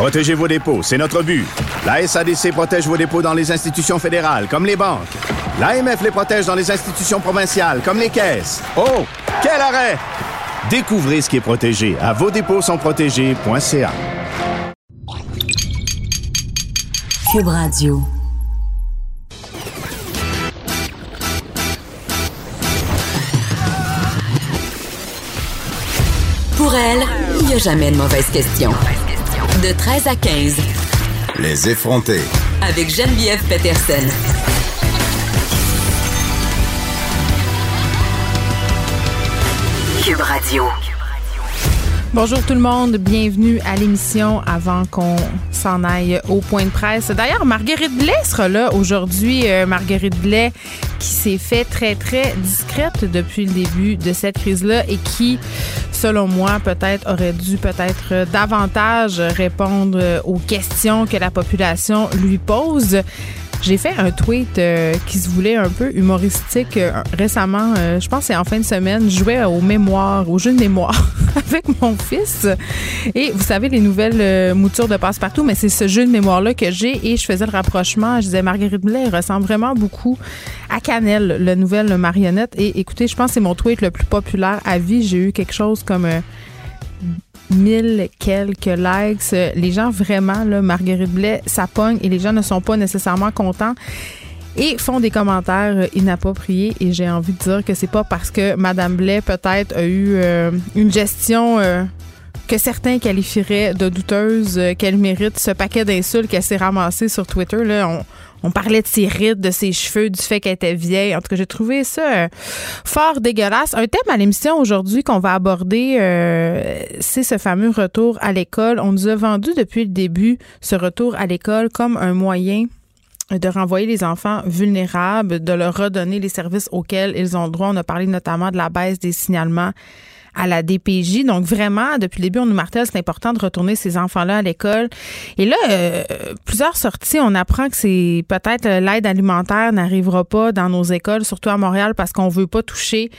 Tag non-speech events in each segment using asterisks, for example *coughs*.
Protégez vos dépôts, c'est notre but. La SADC protège vos dépôts dans les institutions fédérales, comme les banques. L'AMF les protège dans les institutions provinciales, comme les caisses. Oh, quel arrêt! Découvrez ce qui est protégé à vos dépôts sont protégés.ca. Cube. Pour elle, il n'y a jamais de mauvaise question. De 13 à 15. Les effronter. Avec Geneviève Peterson. Cube Radio. Bonjour tout le monde, bienvenue à l'émission avant qu'on s'en aille au point de presse. D'ailleurs, Marguerite Blais sera là aujourd'hui. Euh, Marguerite Blais qui s'est fait très, très discrète depuis le début de cette crise-là et qui, selon moi, peut-être aurait dû peut-être davantage répondre aux questions que la population lui pose. J'ai fait un tweet euh, qui se voulait un peu humoristique euh, récemment. Euh, je pense que c'est en fin de semaine. Je jouais au mémoire, au jeu de mémoire *laughs* avec mon fils. Et vous savez, les nouvelles moutures de passe-partout, mais c'est ce jeu de mémoire-là que j'ai. Et je faisais le rapprochement. Je disais, Marguerite Blais ressemble vraiment beaucoup à Canel, la nouvelle marionnette. Et écoutez, je pense que c'est mon tweet le plus populaire à vie. J'ai eu quelque chose comme mille quelques likes. Les gens vraiment, là, Marguerite Blais, ça et les gens ne sont pas nécessairement contents et font des commentaires inappropriés et j'ai envie de dire que c'est pas parce que Madame Blais peut-être a eu euh, une gestion euh, que certains qualifieraient de douteuse euh, qu'elle mérite ce paquet d'insultes qu'elle s'est ramassé sur Twitter là on parlait de ses rides, de ses cheveux, du fait qu'elle était vieille. En tout cas, j'ai trouvé ça euh, fort dégueulasse. Un thème à l'émission aujourd'hui qu'on va aborder, euh, c'est ce fameux retour à l'école. On nous a vendu depuis le début ce retour à l'école comme un moyen de renvoyer les enfants vulnérables, de leur redonner les services auxquels ils ont droit. On a parlé notamment de la baisse des signalements à la DPJ. Donc vraiment, depuis le début, on nous martèle, c'est important de retourner ces enfants-là à l'école. Et là, euh, plusieurs sorties, on apprend que c'est peut-être euh, l'aide alimentaire n'arrivera pas dans nos écoles, surtout à Montréal, parce qu'on veut pas toucher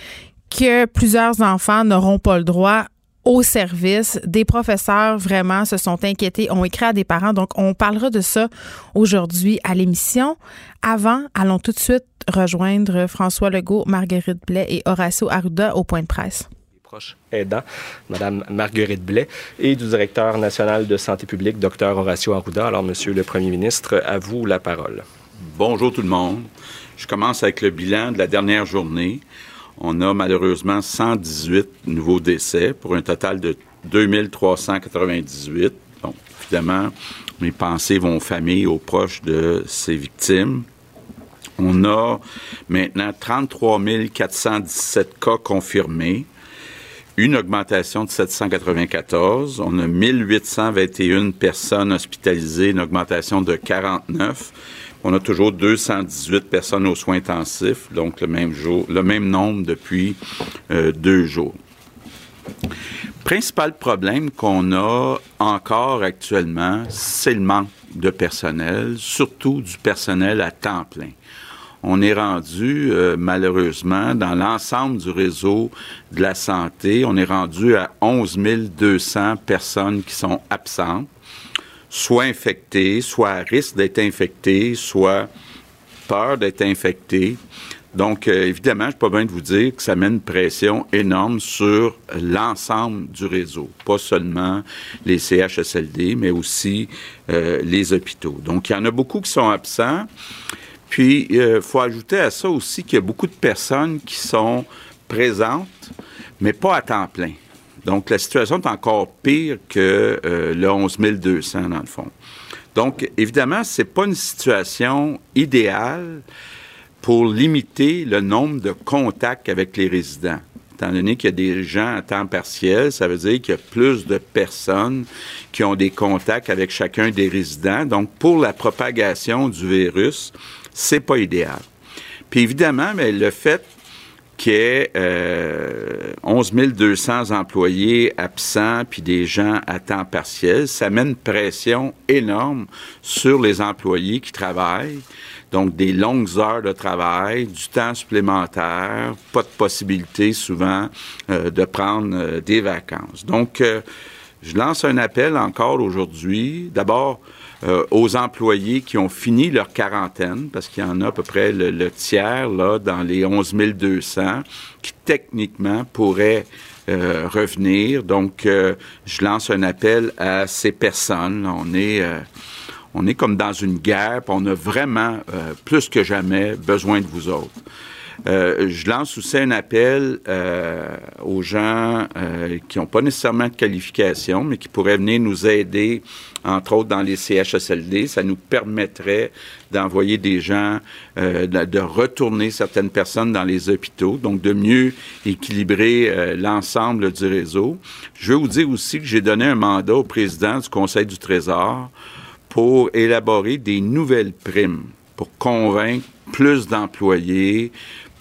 que plusieurs enfants n'auront pas le droit au service. Des professeurs vraiment se sont inquiétés, ont écrit à des parents. Donc, on parlera de ça aujourd'hui à l'émission. Avant, allons tout de suite rejoindre François Legault, Marguerite Blais et Horacio Arruda au point de presse aidant, Mme Marguerite Blais, et du directeur national de santé publique, Dr Horacio Arruda. Alors, Monsieur le Premier ministre, à vous la parole. Bonjour tout le monde. Je commence avec le bilan de la dernière journée. On a malheureusement 118 nouveaux décès pour un total de 2398. Donc, évidemment, mes pensées vont aux familles, aux proches de ces victimes. On a maintenant 33 417 cas confirmés une augmentation de 794. On a 1821 personnes hospitalisées, une augmentation de 49. On a toujours 218 personnes aux soins intensifs, donc le même jour, le même nombre depuis euh, deux jours. Principal problème qu'on a encore actuellement, c'est le manque de personnel, surtout du personnel à temps plein on est rendu, euh, malheureusement, dans l'ensemble du réseau de la santé, on est rendu à 11 200 personnes qui sont absentes, soit infectées, soit à risque d'être infectées, soit peur d'être infectées. Donc, euh, évidemment, je peux pas bien de vous dire que ça met une pression énorme sur l'ensemble du réseau, pas seulement les CHSLD, mais aussi euh, les hôpitaux. Donc, il y en a beaucoup qui sont absents. Puis, il euh, faut ajouter à ça aussi qu'il y a beaucoup de personnes qui sont présentes, mais pas à temps plein. Donc, la situation est encore pire que euh, le 11 200, dans le fond. Donc, évidemment, ce n'est pas une situation idéale pour limiter le nombre de contacts avec les résidents. Étant donné qu'il y a des gens à temps partiel, ça veut dire qu'il y a plus de personnes qui ont des contacts avec chacun des résidents. Donc, pour la propagation du virus, c'est pas idéal. Puis évidemment, mais le fait qu'il y ait euh, 11 200 employés absents puis des gens à temps partiel, ça met une pression énorme sur les employés qui travaillent. Donc, des longues heures de travail, du temps supplémentaire, pas de possibilité souvent euh, de prendre euh, des vacances. Donc, euh, Je lance un appel encore aujourd'hui. D'abord, euh, aux employés qui ont fini leur quarantaine, parce qu'il y en a à peu près le, tiers, là, dans les 11 200, qui techniquement pourraient euh, revenir. Donc, euh, je lance un appel à ces personnes. On est, on est comme dans une guerre, on a vraiment, plus que jamais, besoin de vous autres. Euh, je lance aussi un appel euh, aux gens euh, qui n'ont pas nécessairement de qualification, mais qui pourraient venir nous aider, entre autres dans les CHSLD. Ça nous permettrait d'envoyer des gens, de, retourner certaines personnes dans les hôpitaux, donc de mieux équilibrer l'ensemble du réseau. Je veux vous dire aussi que j'ai donné un mandat au président du Conseil du Trésor pour élaborer des nouvelles primes pour convaincre plus d'employés,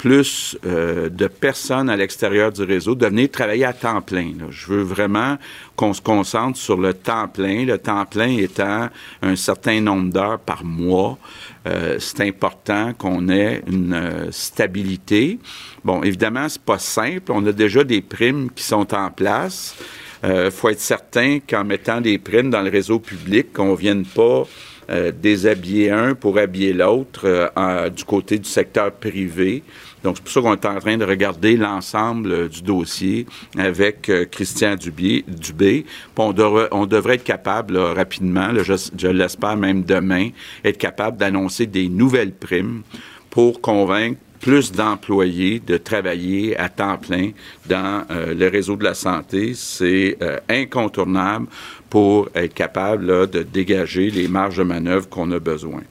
plus euh, de personnes à l'extérieur du réseau de venir travailler à temps plein. Je veux vraiment qu'on se concentre sur le temps plein, le temps plein étant un certain nombre d'heures par mois. Euh, c'est important qu'on ait une euh, stabilité. Bon, évidemment, c'est pas simple. On a déjà des primes qui sont en place. Il faut être certain qu'en mettant des primes dans le réseau public, qu'on ne vienne pas déshabiller un pour habiller l'autre du côté du secteur privé. Donc, c'est pour ça qu'on est en train de regarder l'ensemble euh, du dossier avec euh, Christian Dubé. On, devrait, être capable rapidement, je, je l'espère même demain, être capable d'annoncer des nouvelles primes pour convaincre plus d'employés de travailler à temps plein dans euh, le réseau de la santé. C'est incontournable pour être capable de dégager les marges de manœuvre qu'on a besoin.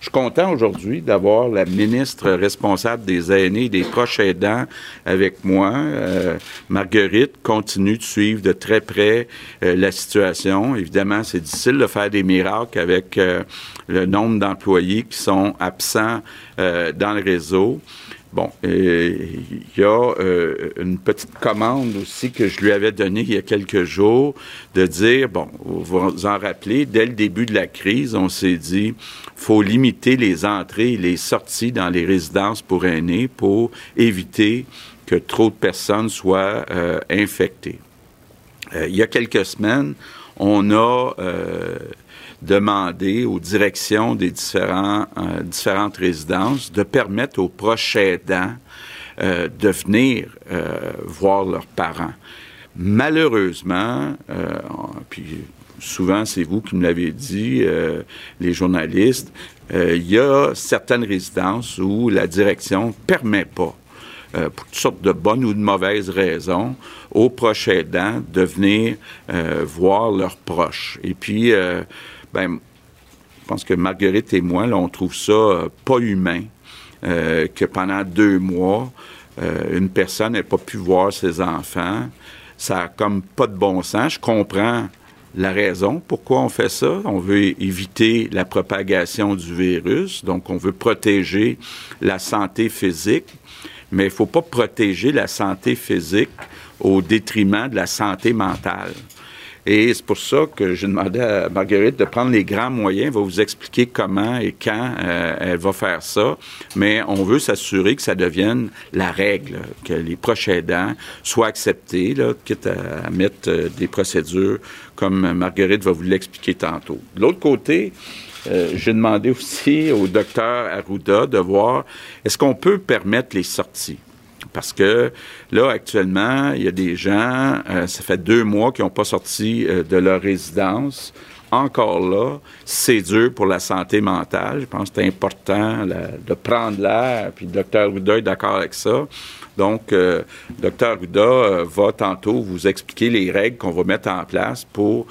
Je suis content aujourd'hui d'avoir la ministre responsable des aînés et des proches aidants avec moi. Euh, Marguerite continue de suivre de très près euh, la situation. Évidemment, c'est difficile de faire des miracles avec euh, le nombre d'employés qui sont absents dans le réseau. Bon, il y a euh, une petite commande aussi que je lui avais donnée il y a quelques jours de dire, bon, vous vous en rappelez, dès le début de la crise, on s'est dit, faut limiter les entrées et les sorties dans les résidences pour aînés pour éviter que trop de personnes soient euh, infectées. Euh, il y a quelques semaines, on a demander aux directions des différents, euh, différentes résidences de permettre aux proches aidants euh, de venir euh, voir leurs parents. Malheureusement, puis souvent c'est vous qui me l'avez dit, les journalistes, il y a certaines résidences où la direction ne permet pas pour toutes sortes de bonnes ou de mauvaises raisons, aux proches aidants de venir voir leurs proches. Et puis, ben, je pense que Marguerite et moi, là, on trouve ça euh, pas humain euh, que pendant deux mois, euh, une personne n'ait pas pu voir ses enfants. Ça a comme pas de bon sens. Je comprends la raison pourquoi on fait ça. On veut éviter la propagation du virus, donc on veut protéger la santé physique, mais il ne faut pas protéger la santé physique au détriment de la santé mentale. Et c'est pour ça que j'ai demandé à Marguerite de prendre les grands moyens. Elle va vous expliquer comment et quand euh, elle va faire ça. Mais on veut s'assurer que ça devienne la règle, que les proches aidants soient acceptés, là, quitte mettre euh, des procédures comme Marguerite va vous l'expliquer tantôt. De l'autre côté, euh, j'ai demandé aussi au docteur Arruda de voir est-ce qu'on peut permettre les sorties. Parce que là, actuellement, il y a des gens, euh, ça fait deux mois qu'ils n'ont pas sorti euh, de leur résidence. Encore là, c'est dur pour la santé mentale. Je pense que c'est important de prendre l'air, puis le docteur Ruda est d'accord avec ça. Donc, euh, docteur Ruda va tantôt vous expliquer les règles qu'on va mettre en place pour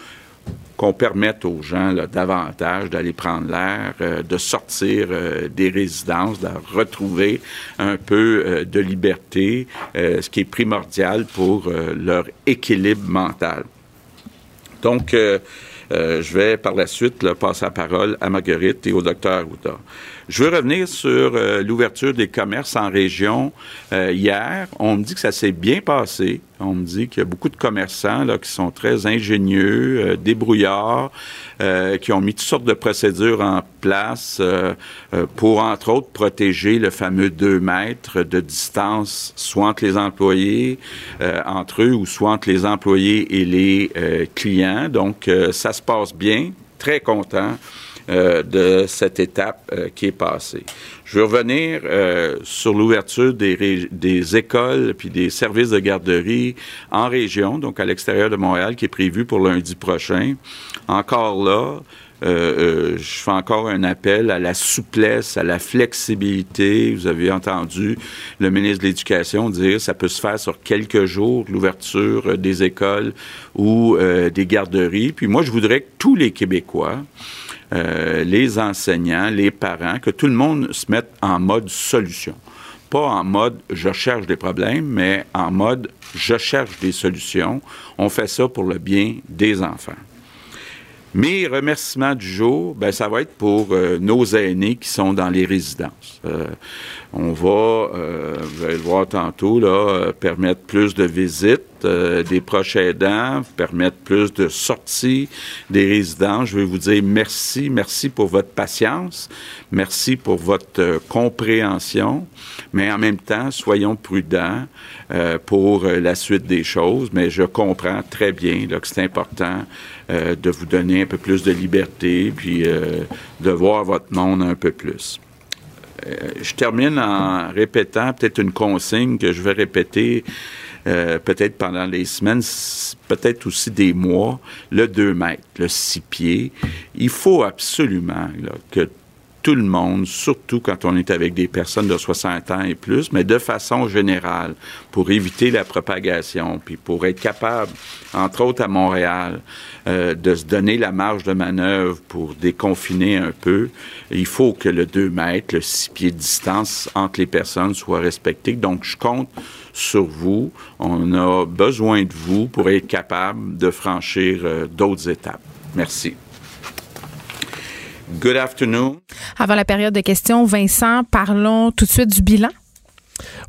qu'on permette aux gens davantage d'aller prendre l'air, euh, de sortir euh, des résidences, de retrouver un peu euh, de liberté, ce qui est primordial pour leur équilibre mental. Donc, je vais par la suite passer la parole à Marguerite et au docteur Arruda. Je veux revenir sur euh, l'ouverture des commerces en région. Euh, hier, on me dit que ça s'est bien passé. On me dit qu'il y a beaucoup de commerçants qui sont très ingénieux, euh, débrouillards, qui ont mis toutes sortes de procédures en place pour, entre autres, protéger le fameux 2 mètres de distance, soit entre les employés, entre eux, ou soit entre les employés et les clients. Donc, ça se passe bien. Très content. Euh, de cette étape euh, qui est passée. Je veux revenir euh, sur l'ouverture des, écoles puis des services de garderie en région, donc à l'extérieur de Montréal, qui est prévu pour lundi prochain. Encore là, je fais encore un appel à la souplesse, à la flexibilité. Vous avez entendu le ministre de l'Éducation dire ça peut se faire sur quelques jours, l'ouverture des écoles ou des garderies. Puis moi, je voudrais que tous les Québécois euh, les enseignants, les parents, que tout le monde se mette en mode solution. Pas en mode je cherche des problèmes, mais en mode je cherche des solutions. On fait ça pour le bien des enfants. Mes remerciements du jour, ben, ça va être pour euh, nos aînés qui sont dans les résidences. Euh, on va, vous allez le voir tantôt, là, permettre plus de visites euh, des proches aidants, permettre plus de sorties des résidents. Je veux vous dire merci, merci pour votre patience, merci pour votre euh, compréhension, mais en même temps, soyons prudents euh, pour la suite des choses. Mais je comprends très bien que c'est important de vous donner un peu plus de liberté, puis de voir votre monde un peu plus. je termine en répétant peut-être une consigne que je vais répéter euh, peut-être pendant les semaines, peut-être aussi des mois, le 2 mètres, le 6 pieds. Il faut absolument que tout le monde, surtout quand on est avec des personnes de 60 ans et plus, mais de façon générale, pour éviter la propagation, puis pour être capable, entre autres à Montréal, euh, de se donner la marge de manœuvre pour déconfiner un peu, il faut que le 2 mètres, le 6 pieds de distance entre les personnes soit respecté. Donc, je compte sur vous. On a besoin de vous pour être capable de franchir euh, d'autres étapes. Merci. Good afternoon. Avant la période de questions, Vincent, parlons tout de suite du bilan.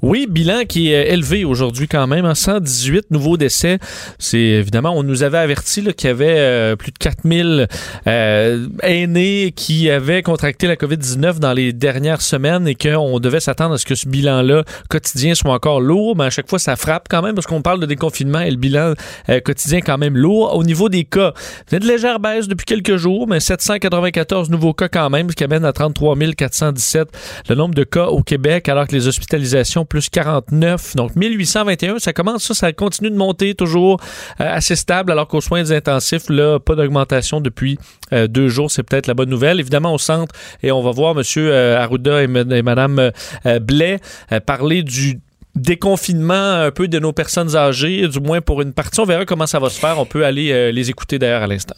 Oui, bilan qui est élevé aujourd'hui quand même, 118 hein, nouveaux décès. C'est évidemment, on nous avait averti qu'il y avait euh, plus de 4000 euh, aînés qui avaient contracté la COVID-19 dans les dernières semaines et qu'on devait s'attendre à ce que ce bilan-là quotidien soit encore lourd, mais à chaque fois ça frappe quand même parce qu'on parle de déconfinement et le bilan euh, quotidien quand même lourd. Au niveau des cas, a de légère baisse depuis quelques jours, mais 794 nouveaux cas quand même, ce qui amène à 33 417 le nombre de cas au Québec alors que les hospitalisations plus 49. Donc 1821, ça commence, ça, ça continue de monter toujours euh, assez stable, alors qu'aux soins intensifs, là, pas d'augmentation depuis euh, deux jours. C'est peut-être la bonne nouvelle. Évidemment, au centre, et on va voir M. Euh, Arruda et, Mme Blais parler du déconfinement un peu de nos personnes âgées, du moins pour une partie. On verra comment ça va se faire. On peut aller les écouter d'ailleurs à l'instant.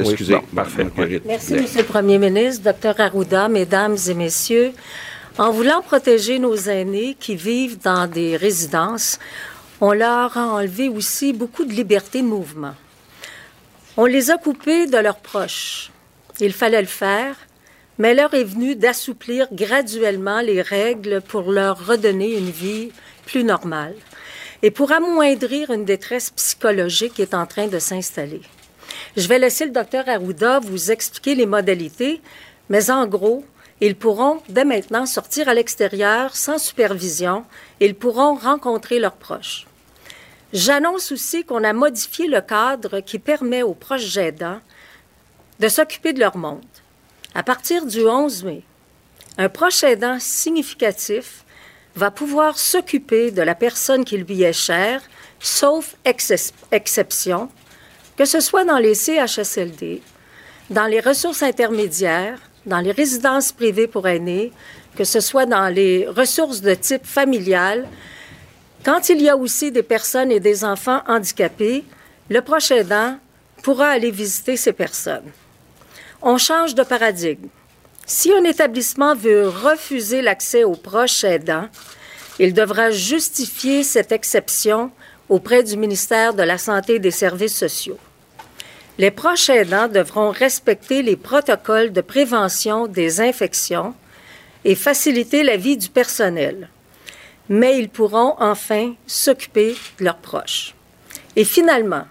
Excusez, parfait. Merci, M. le Premier ministre, Dr Arruda, Mesdames et Messieurs. En voulant protéger nos aînés qui vivent dans des résidences, on leur a enlevé aussi beaucoup de liberté de mouvement. On les a coupés de leurs proches. Il fallait le faire, mais l'heure est venue d'assouplir graduellement les règles pour leur redonner une vie plus normale et pour amoindrir une détresse psychologique qui est en train de s'installer. Je vais laisser le docteur Arruda vous expliquer les modalités, mais en gros, ils pourront dès maintenant sortir à l'extérieur sans supervision. Ils pourront rencontrer leurs proches. J'annonce aussi qu'on a modifié le cadre qui permet aux proches aidants de s'occuper de leur monde. À partir du 11 mai, un proche aidant significatif va pouvoir s'occuper de la personne qui lui est chère, sauf exception, que ce soit dans les CHSLD, dans les ressources intermédiaires, dans les résidences privées pour aînés, que ce soit dans les ressources de type familial. Quand il y a aussi des personnes et des enfants handicapés, le proche aidant pourra aller visiter ces personnes. On change de paradigme. Si un établissement veut refuser l'accès aux proches aidants, il devra justifier cette exception auprès du ministère de la Santé et des Services sociaux. Les proches aidants devront respecter les protocoles de prévention des infections et faciliter la vie du personnel. Mais ils pourront enfin s'occuper de leurs proches. Et finalement,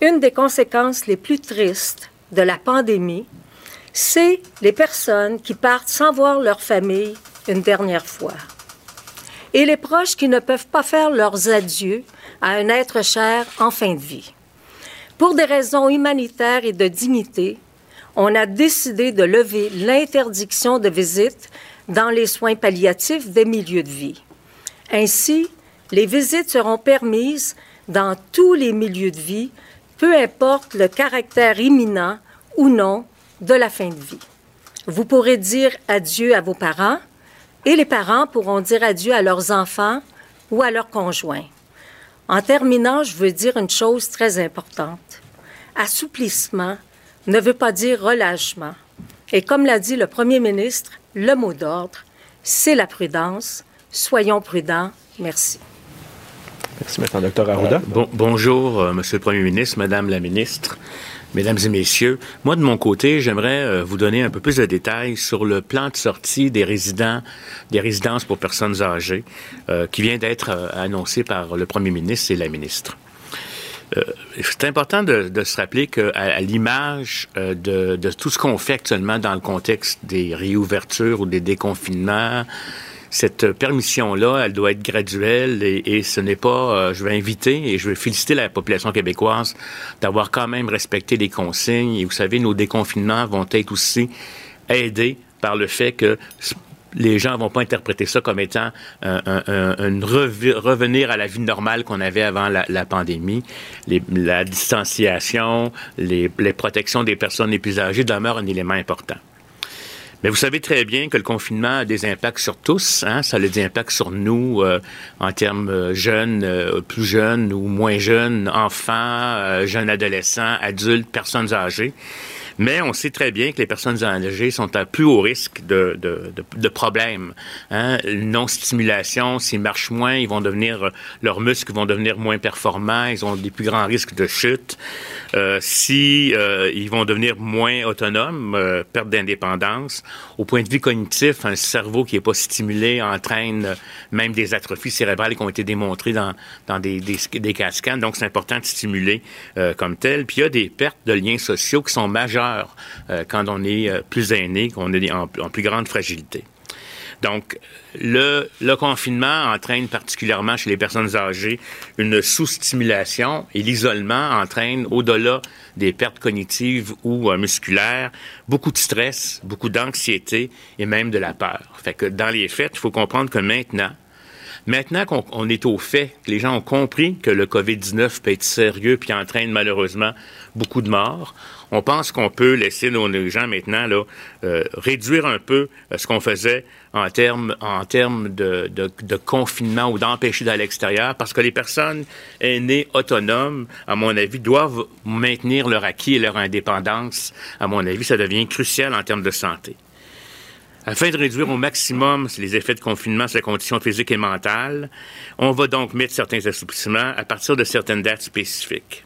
une des conséquences les plus tristes de la pandémie, c'est les personnes qui partent sans voir leur famille une dernière fois. Et les proches qui ne peuvent pas faire leurs adieux à un être cher en fin de vie. Pour des raisons humanitaires et de dignité, on a décidé de lever l'interdiction de visite dans les soins palliatifs des milieux de vie. Ainsi, les visites seront permises dans tous les milieux de vie, peu importe le caractère imminent ou non de la fin de vie. Vous pourrez dire adieu à vos parents et les parents pourront dire adieu à leurs enfants ou à leurs conjoints. En terminant, je veux dire une chose très importante. Assouplissement ne veut pas dire relâchement. Et comme l'a dit le Premier ministre, le mot d'ordre, c'est la prudence. Soyons prudents. Merci. Merci, maintenant, docteur Arruda. Euh, bon, bonjour, euh, Monsieur le Premier ministre, Madame la ministre. Mesdames et messieurs, moi de mon côté, j'aimerais euh, vous donner un peu plus de détails sur le plan de sortie des résidents, des résidences pour personnes âgées, euh, qui vient d'être euh, annoncé par le Premier ministre et la ministre. c'est important de, de, se rappeler qu'à à, l'image de, de, tout ce qu'on fait actuellement dans le contexte des réouvertures ou des déconfinements, cette permission-là, elle doit être graduelle et, ce n'est pas, euh, je vais inviter et je vais féliciter la population québécoise d'avoir quand même respecté les consignes. Et vous savez, nos déconfinements vont être aussi aidés par le fait que les gens vont pas interpréter ça comme étant un, revenir à la vie normale qu'on avait avant la, pandémie. La distanciation, les, les protections des personnes les plus âgées demeurent un élément important. Mais vous savez très bien que le confinement a des impacts sur tous. Hein? Ça a des impacts sur nous euh, en termes euh, jeunes, euh, plus jeunes ou moins jeunes, enfants, euh, jeunes adolescents, adultes, personnes âgées. Mais on sait très bien que les personnes âgées sont à plus haut risque de, de, de, de problèmes. Hein? Non-stimulation, s'ils marchent moins, ils vont devenir, leurs muscles vont devenir moins performants, ils ont des plus grands risques de chute. Euh, si euh, ils vont devenir moins autonomes, euh, perte d'indépendance. Au point de vue cognitif, un cerveau qui n'est pas stimulé entraîne même des atrophies cérébrales qui ont été démontrées dans, dans des, des, des cascades. Donc, c'est important de stimuler euh, comme tel. Puis, il y a des pertes de liens sociaux qui sont majeures euh, quand on est euh, plus aîné, qu'on est en, plus grande fragilité. Donc, le, le, confinement entraîne particulièrement chez les personnes âgées une sous-stimulation et l'isolement entraîne, au-delà des pertes cognitives ou euh, musculaires, beaucoup de stress, beaucoup d'anxiété et même de la peur. Fait que dans les faits, il faut comprendre que maintenant, Maintenant qu'on est au fait, que les gens ont compris que le COVID-19 peut être sérieux puis entraîne malheureusement beaucoup de morts, on pense qu'on peut laisser nos, gens maintenant là, euh, réduire un peu euh, ce qu'on faisait en termes de, confinement ou d'empêcher d'aller à l'extérieur, parce que les personnes aînées autonomes, à mon avis, doivent maintenir leur acquis et leur indépendance. À mon avis, ça devient crucial en termes de santé. Afin de réduire au maximum les effets de confinement sur les conditions physiques et mentales, on va donc mettre certains assouplissements à partir de certaines dates spécifiques.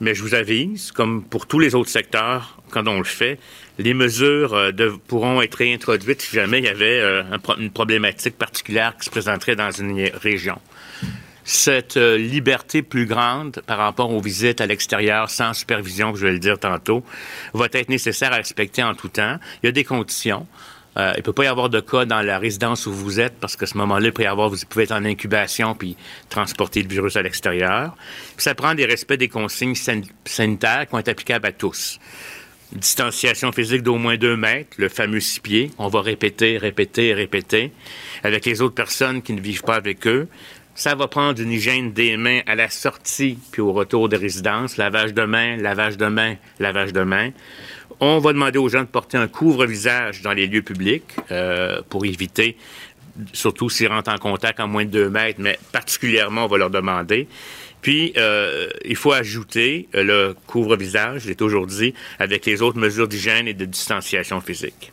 Mais je vous avise, comme pour tous les autres secteurs, quand on le fait, les mesures euh, pourront être réintroduites si jamais il y avait euh, un, une problématique particulière qui se présenterait dans une région. Cette euh, liberté plus grande par rapport aux visites à l'extérieur sans supervision, je vais le dire tantôt, va être nécessaire à respecter en tout temps. Il y a des conditions. Euh, il ne peut pas y avoir de cas dans la résidence où vous êtes parce qu'à ce moment-là, il peut y avoir, vous pouvez être en incubation puis transporter le virus à l'extérieur. Ça prend des respects des consignes sanitaires qui vont être applicables à tous. Distanciation physique d'au moins deux mètres, le fameux six pieds. On va répéter, répéter, répéter avec les autres personnes qui ne vivent pas avec eux. Ça va prendre une hygiène des mains à la sortie puis au retour de résidence. Lavage de mains, lavage de mains, lavage de mains. On va demander aux gens de porter un couvre-visage dans les lieux publics euh, pour éviter, surtout s'ils rentrent en contact en moins de deux mètres, mais particulièrement, on va leur demander. Puis, euh, il faut ajouter euh, le couvre-visage, je l'ai toujours dit, avec les autres mesures d'hygiène et de distanciation physique.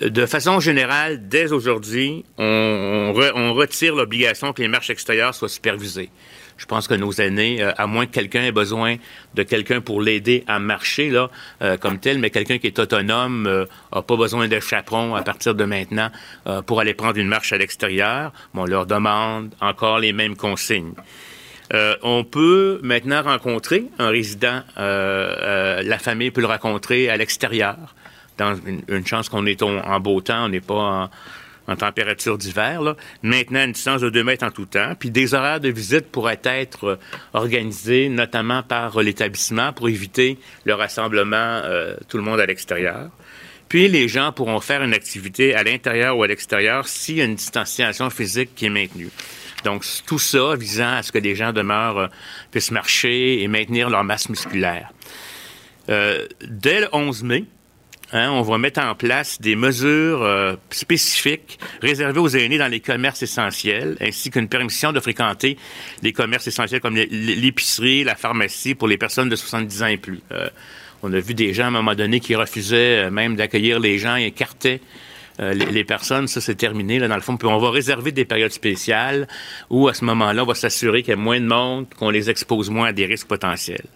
De façon générale, dès aujourd'hui, on, on, re, on retire l'obligation que les marches extérieures soient supervisées. Je pense que nos aînés, à moins que quelqu'un ait besoin de quelqu'un pour l'aider à marcher là, comme tel, mais quelqu'un qui est autonome n'a pas besoin de chaperon à partir de maintenant pour aller prendre une marche à l'extérieur. on leur demande encore les mêmes consignes. Euh, on peut maintenant rencontrer un résident, euh, euh, la famille peut le rencontrer à l'extérieur. Dans une, chance qu'on est en, beau temps, on n'est pas en, température d'hiver. Maintenant, une distance de 2 mètres en tout temps. Puis des horaires de visite pourraient être organisés, notamment par l'établissement, pour éviter le rassemblement, tout le monde à l'extérieur. Puis les gens pourront faire une activité à l'intérieur ou à l'extérieur s'il y a une distanciation physique qui est maintenue. Donc, tout ça visant à ce que les gens demeurent, euh, puissent marcher et maintenir leur masse musculaire. Euh, dès le 11 mai, hein, on va mettre en place des mesures euh, spécifiques réservées aux aînés dans les commerces essentiels, ainsi qu'une permission de fréquenter les commerces essentiels comme l'épicerie, la pharmacie pour les personnes de 70 ans et plus. on a vu des gens à un moment donné qui refusaient même d'accueillir les gens et écartaient euh, les, personnes, ça c'est terminé là, dans le fond. On va réserver des périodes spéciales où à ce moment-là, on va s'assurer qu'il y a moins de monde, qu'on les expose moins à des risques potentiels.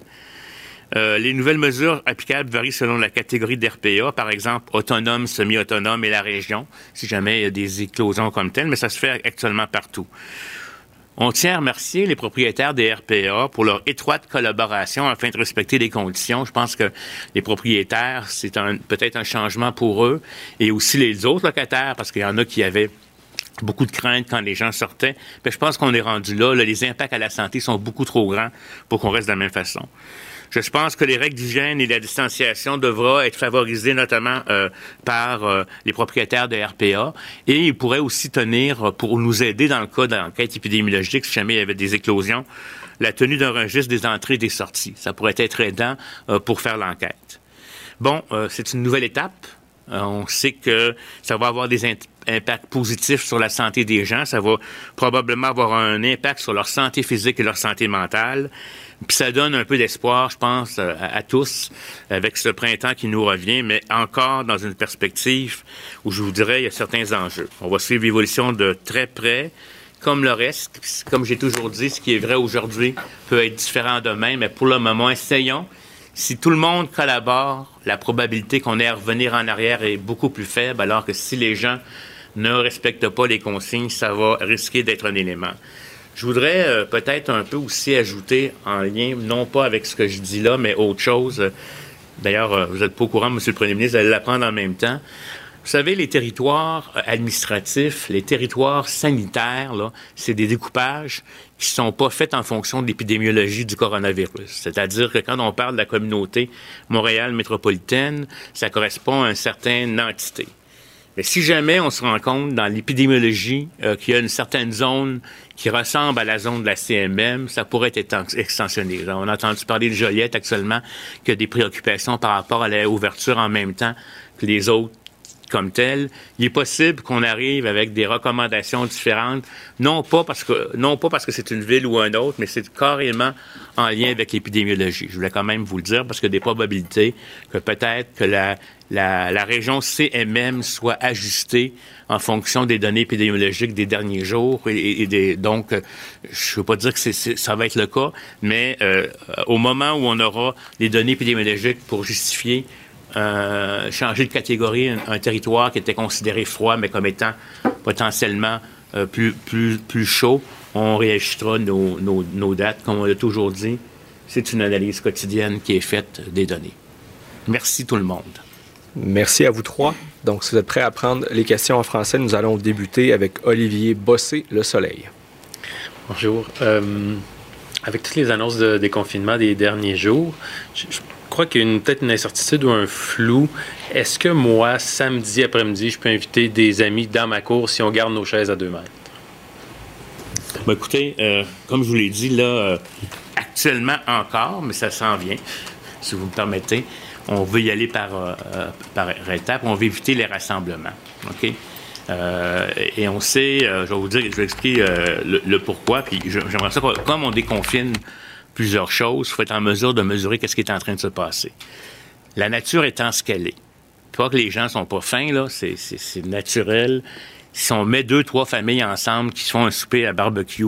Euh, les nouvelles mesures applicables varient selon la catégorie d'RPA, par exemple autonome, semi-autonome et la région, si jamais il y a des éclosions comme telles, mais ça se fait actuellement partout. On tient à remercier les propriétaires des RPA pour leur étroite collaboration afin de respecter les conditions. Je pense que les propriétaires, c'est peut-être un changement pour eux et aussi les autres locataires parce qu'il y en a qui avaient beaucoup de craintes quand les gens sortaient. Mais je pense qu'on est rendu là, là. Les impacts à la santé sont beaucoup trop grands pour qu'on reste de la même façon. Je pense que les règles d'hygiène et la distanciation devront être favorisées notamment euh, par euh, les propriétaires de RPA et ils pourraient aussi tenir, pour nous aider dans le cas d'enquête épidémiologique, si jamais il y avait des éclosions, la tenue d'un registre des entrées et des sorties. Ça pourrait être aidant euh, pour faire l'enquête. Bon, c'est une nouvelle étape. On sait que ça va avoir des impacts positifs sur la santé des gens. Ça va probablement avoir un impact sur leur santé physique et leur santé mentale. Puis ça donne un peu d'espoir, je pense, euh, à, tous, avec ce printemps qui nous revient, mais encore dans une perspective où je vous dirais, il y a certains enjeux. On va suivre l'évolution de très près, comme le reste. Comme j'ai toujours dit, ce qui est vrai aujourd'hui peut être différent demain, mais pour le moment, essayons. Si tout le monde collabore, la probabilité qu'on ait à revenir en arrière est beaucoup plus faible, alors que si les gens ne respectent pas les consignes, ça va risquer d'être un élément. Je voudrais euh, peut-être un peu aussi ajouter en lien, non pas avec ce que je dis là, mais autre chose. D'ailleurs, euh, vous n'êtes pas au courant, Monsieur le Premier ministre, vous allez l'apprendre en même temps. Vous savez, les territoires euh, administratifs, les territoires sanitaires, là, c'est des découpages qui sont pas faits en fonction de l'épidémiologie du coronavirus. C'est-à-dire que quand on parle de la communauté Montréal métropolitaine, ça correspond à une certaine entité. Mais si jamais on se rend compte dans l'épidémiologie qu'il y a une certaine zone qui ressemble à la zone de la CMM, ça pourrait être extensionné. On a entendu parler de Joliette actuellement, qui a des préoccupations par rapport à l'ouverture en même temps que les autres comme telles. Il est possible qu'on arrive avec des recommandations différentes, non pas parce que non pas parce que c'est une ville ou un autre, mais c'est carrément en lien avec l'épidémiologie. Je voulais quand même vous le dire parce a des probabilités que peut-être que la, la, la région CMM soit ajustée en fonction des données épidémiologiques des derniers jours. Et, des, donc, euh, je ne veux pas dire que ça va être le cas, mais euh, au moment où on aura des données épidémiologiques pour justifier euh, changer de catégorie un, territoire qui était considéré froid, mais comme étant potentiellement plus, plus, plus chaud, on réajustera nos, nos, nos dates. Comme on l'a toujours dit, c'est une analyse quotidienne qui est faite des données. Merci tout le monde. Merci à vous trois. Donc, si vous êtes prêts à prendre les questions en français, nous allons débuter avec Olivier Bossé, Le Soleil. Bonjour. Euh, avec toutes les annonces de déconfinement des derniers jours, je, crois qu'il y a peut-être une incertitude ou un flou. Est-ce que moi, samedi après-midi, je peux inviter des amis dans ma cour si on garde nos chaises à deux mètres? Ben, écoutez, euh, comme je vous l'ai dit, là, euh, actuellement encore, mais ça s'en vient, si vous me permettez on veut y aller par, euh, par étapes, on veut éviter les rassemblements. OK? Et on sait, je vais vous dire, je vais expliquer le, pourquoi, puis j'aimerais ça, comme on déconfine plusieurs choses, il faut être en mesure de mesurer qu'est-ce qui est en train de se passer. La nature étant ce qu'elle est. Pas que les gens sont pas fins, là, c'est naturel. Si on met deux, trois familles ensemble qui se font un souper à barbecue,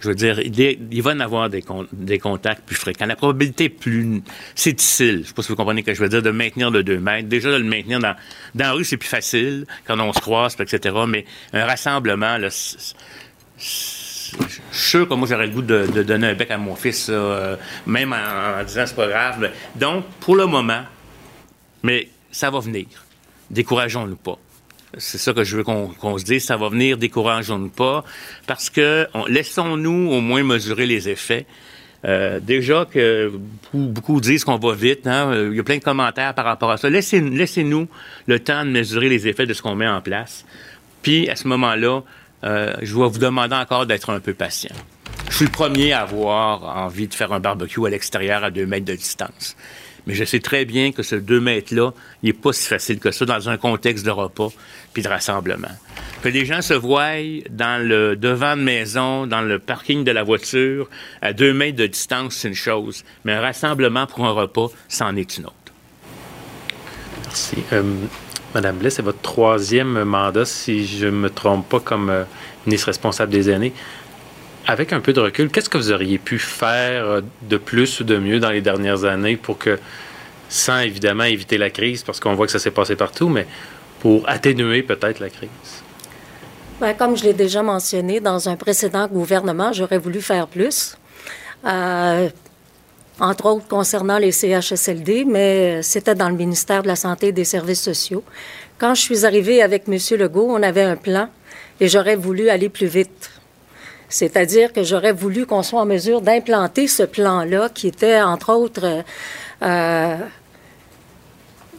je veux dire, il, est- va en avoir des, des contacts plus fréquents. La probabilité est plus... C'est difficile, je sais pas si vous comprenez ce que je veux dire, de maintenir le 2 mètres. Déjà, de le maintenir dans, dans la rue, c'est plus facile, quand on se croise, etc. Mais un rassemblement, là, c'est- c'est- je suis sûr que moi, j'aurais le goût de, donner un bec à mon fils, euh, même en, en disant c'est pas grave. Donc, pour le moment, mais ça va venir. Décourageons-nous pas. C'est ça que je veux qu'on se dise. Ça va venir, décourageons-nous pas, parce que on- laissons-nous au moins mesurer les effets. Euh, déjà que beaucoup, disent qu'on va vite, hein, il y a plein de commentaires par rapport à ça. Laissez- Laissez-nous le temps de mesurer les effets de ce qu'on met en place. Puis, à ce moment-là, euh, je vais vous demander encore d'être un peu patient. Je suis le premier à avoir envie de faire un barbecue à l'extérieur à deux mètres de distance. Mais je sais très bien que ce deux mètres-là, n'est pas si facile que ça dans un contexte de repas puis de rassemblement. Que les gens se voient dans le devant de maison, dans le parking de la voiture, à deux mètres de distance, c'est une chose. Mais un rassemblement pour un repas, c'en est une autre. Merci. Euh, Madame Blais, c'est votre troisième mandat, si je ne me trompe pas, comme euh, ministre responsable des aînés. Avec un peu de recul, qu'est-ce que vous auriez pu faire euh, de plus ou de mieux dans les dernières années pour que, sans évidemment éviter la crise, parce qu'on voit que ça s'est passé partout, mais pour atténuer peut-être la crise? Ben, comme je l'ai déjà mentionné, dans un précédent gouvernement, j'aurais voulu faire plus. Euh, entre autres concernant les CHSLD, mais c'était dans le ministère de la Santé et des Services sociaux. Quand je suis arrivée avec M. Legault, on avait un plan et j'aurais voulu aller plus vite. C'est-à-dire que j'aurais voulu qu'on soit en mesure d'implanter ce plan-là, qui était, entre autres, euh, euh,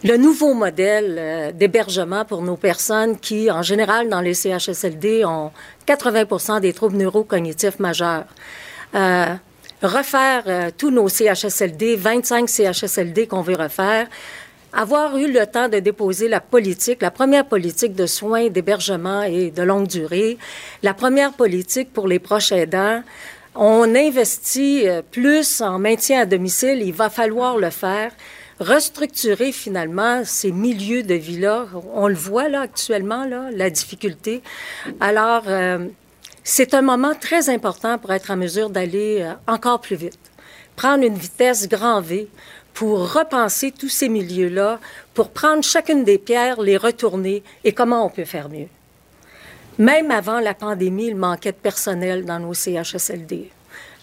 le nouveau modèle euh, d'hébergement pour nos personnes qui, en général, dans les CHSLD, ont 80 des troubles neurocognitifs majeurs. Refaire euh, tous nos CHSLD, 25 CHSLD qu'on veut refaire, avoir eu le temps de déposer la politique, la première politique de soins, d'hébergement et de longue durée, la première politique pour les proches aidants. On investit euh, plus en maintien à domicile, il va falloir le faire. Restructurer finalement ces milieux de vie-là, on le voit là actuellement, là, la difficulté. Alors, euh, c'est un moment très important pour être en mesure d'aller euh, encore plus vite. Prendre une vitesse grand V pour repenser tous ces milieux-là, pour prendre chacune des pierres, les retourner et comment on peut faire mieux. Même avant la pandémie, il manquait de personnel dans nos CHSLD.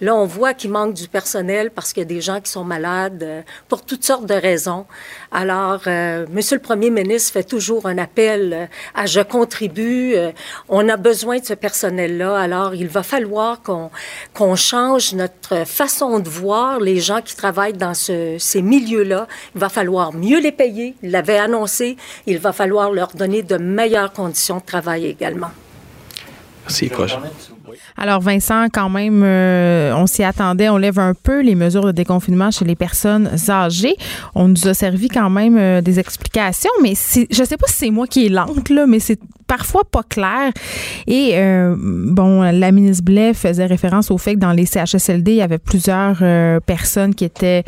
Là, on voit qu'il manque du personnel parce qu'il y a des gens qui sont malades euh, pour toutes sortes de raisons. Alors, euh, Monsieur le Premier ministre fait toujours un appel euh, à je contribue. Euh, on a besoin de ce personnel-là. Alors, il va falloir qu'on qu'on change notre façon de voir les gens qui travaillent dans ce- ces milieux-là. Il va falloir mieux les payer. Il l'avait annoncé. Il va falloir leur donner de meilleures conditions de travail également. Merci. Alors Vincent, quand même, euh, on s'y attendait. On lève un peu les mesures de déconfinement chez les personnes âgées. On nous a servi quand même euh, des explications, mais je sais pas si c'est moi qui est lente là, mais c'est parfois pas clair. Et euh, bon, la ministre Blais faisait référence au fait que dans les CHSLD, il y avait plusieurs personnes qui étaient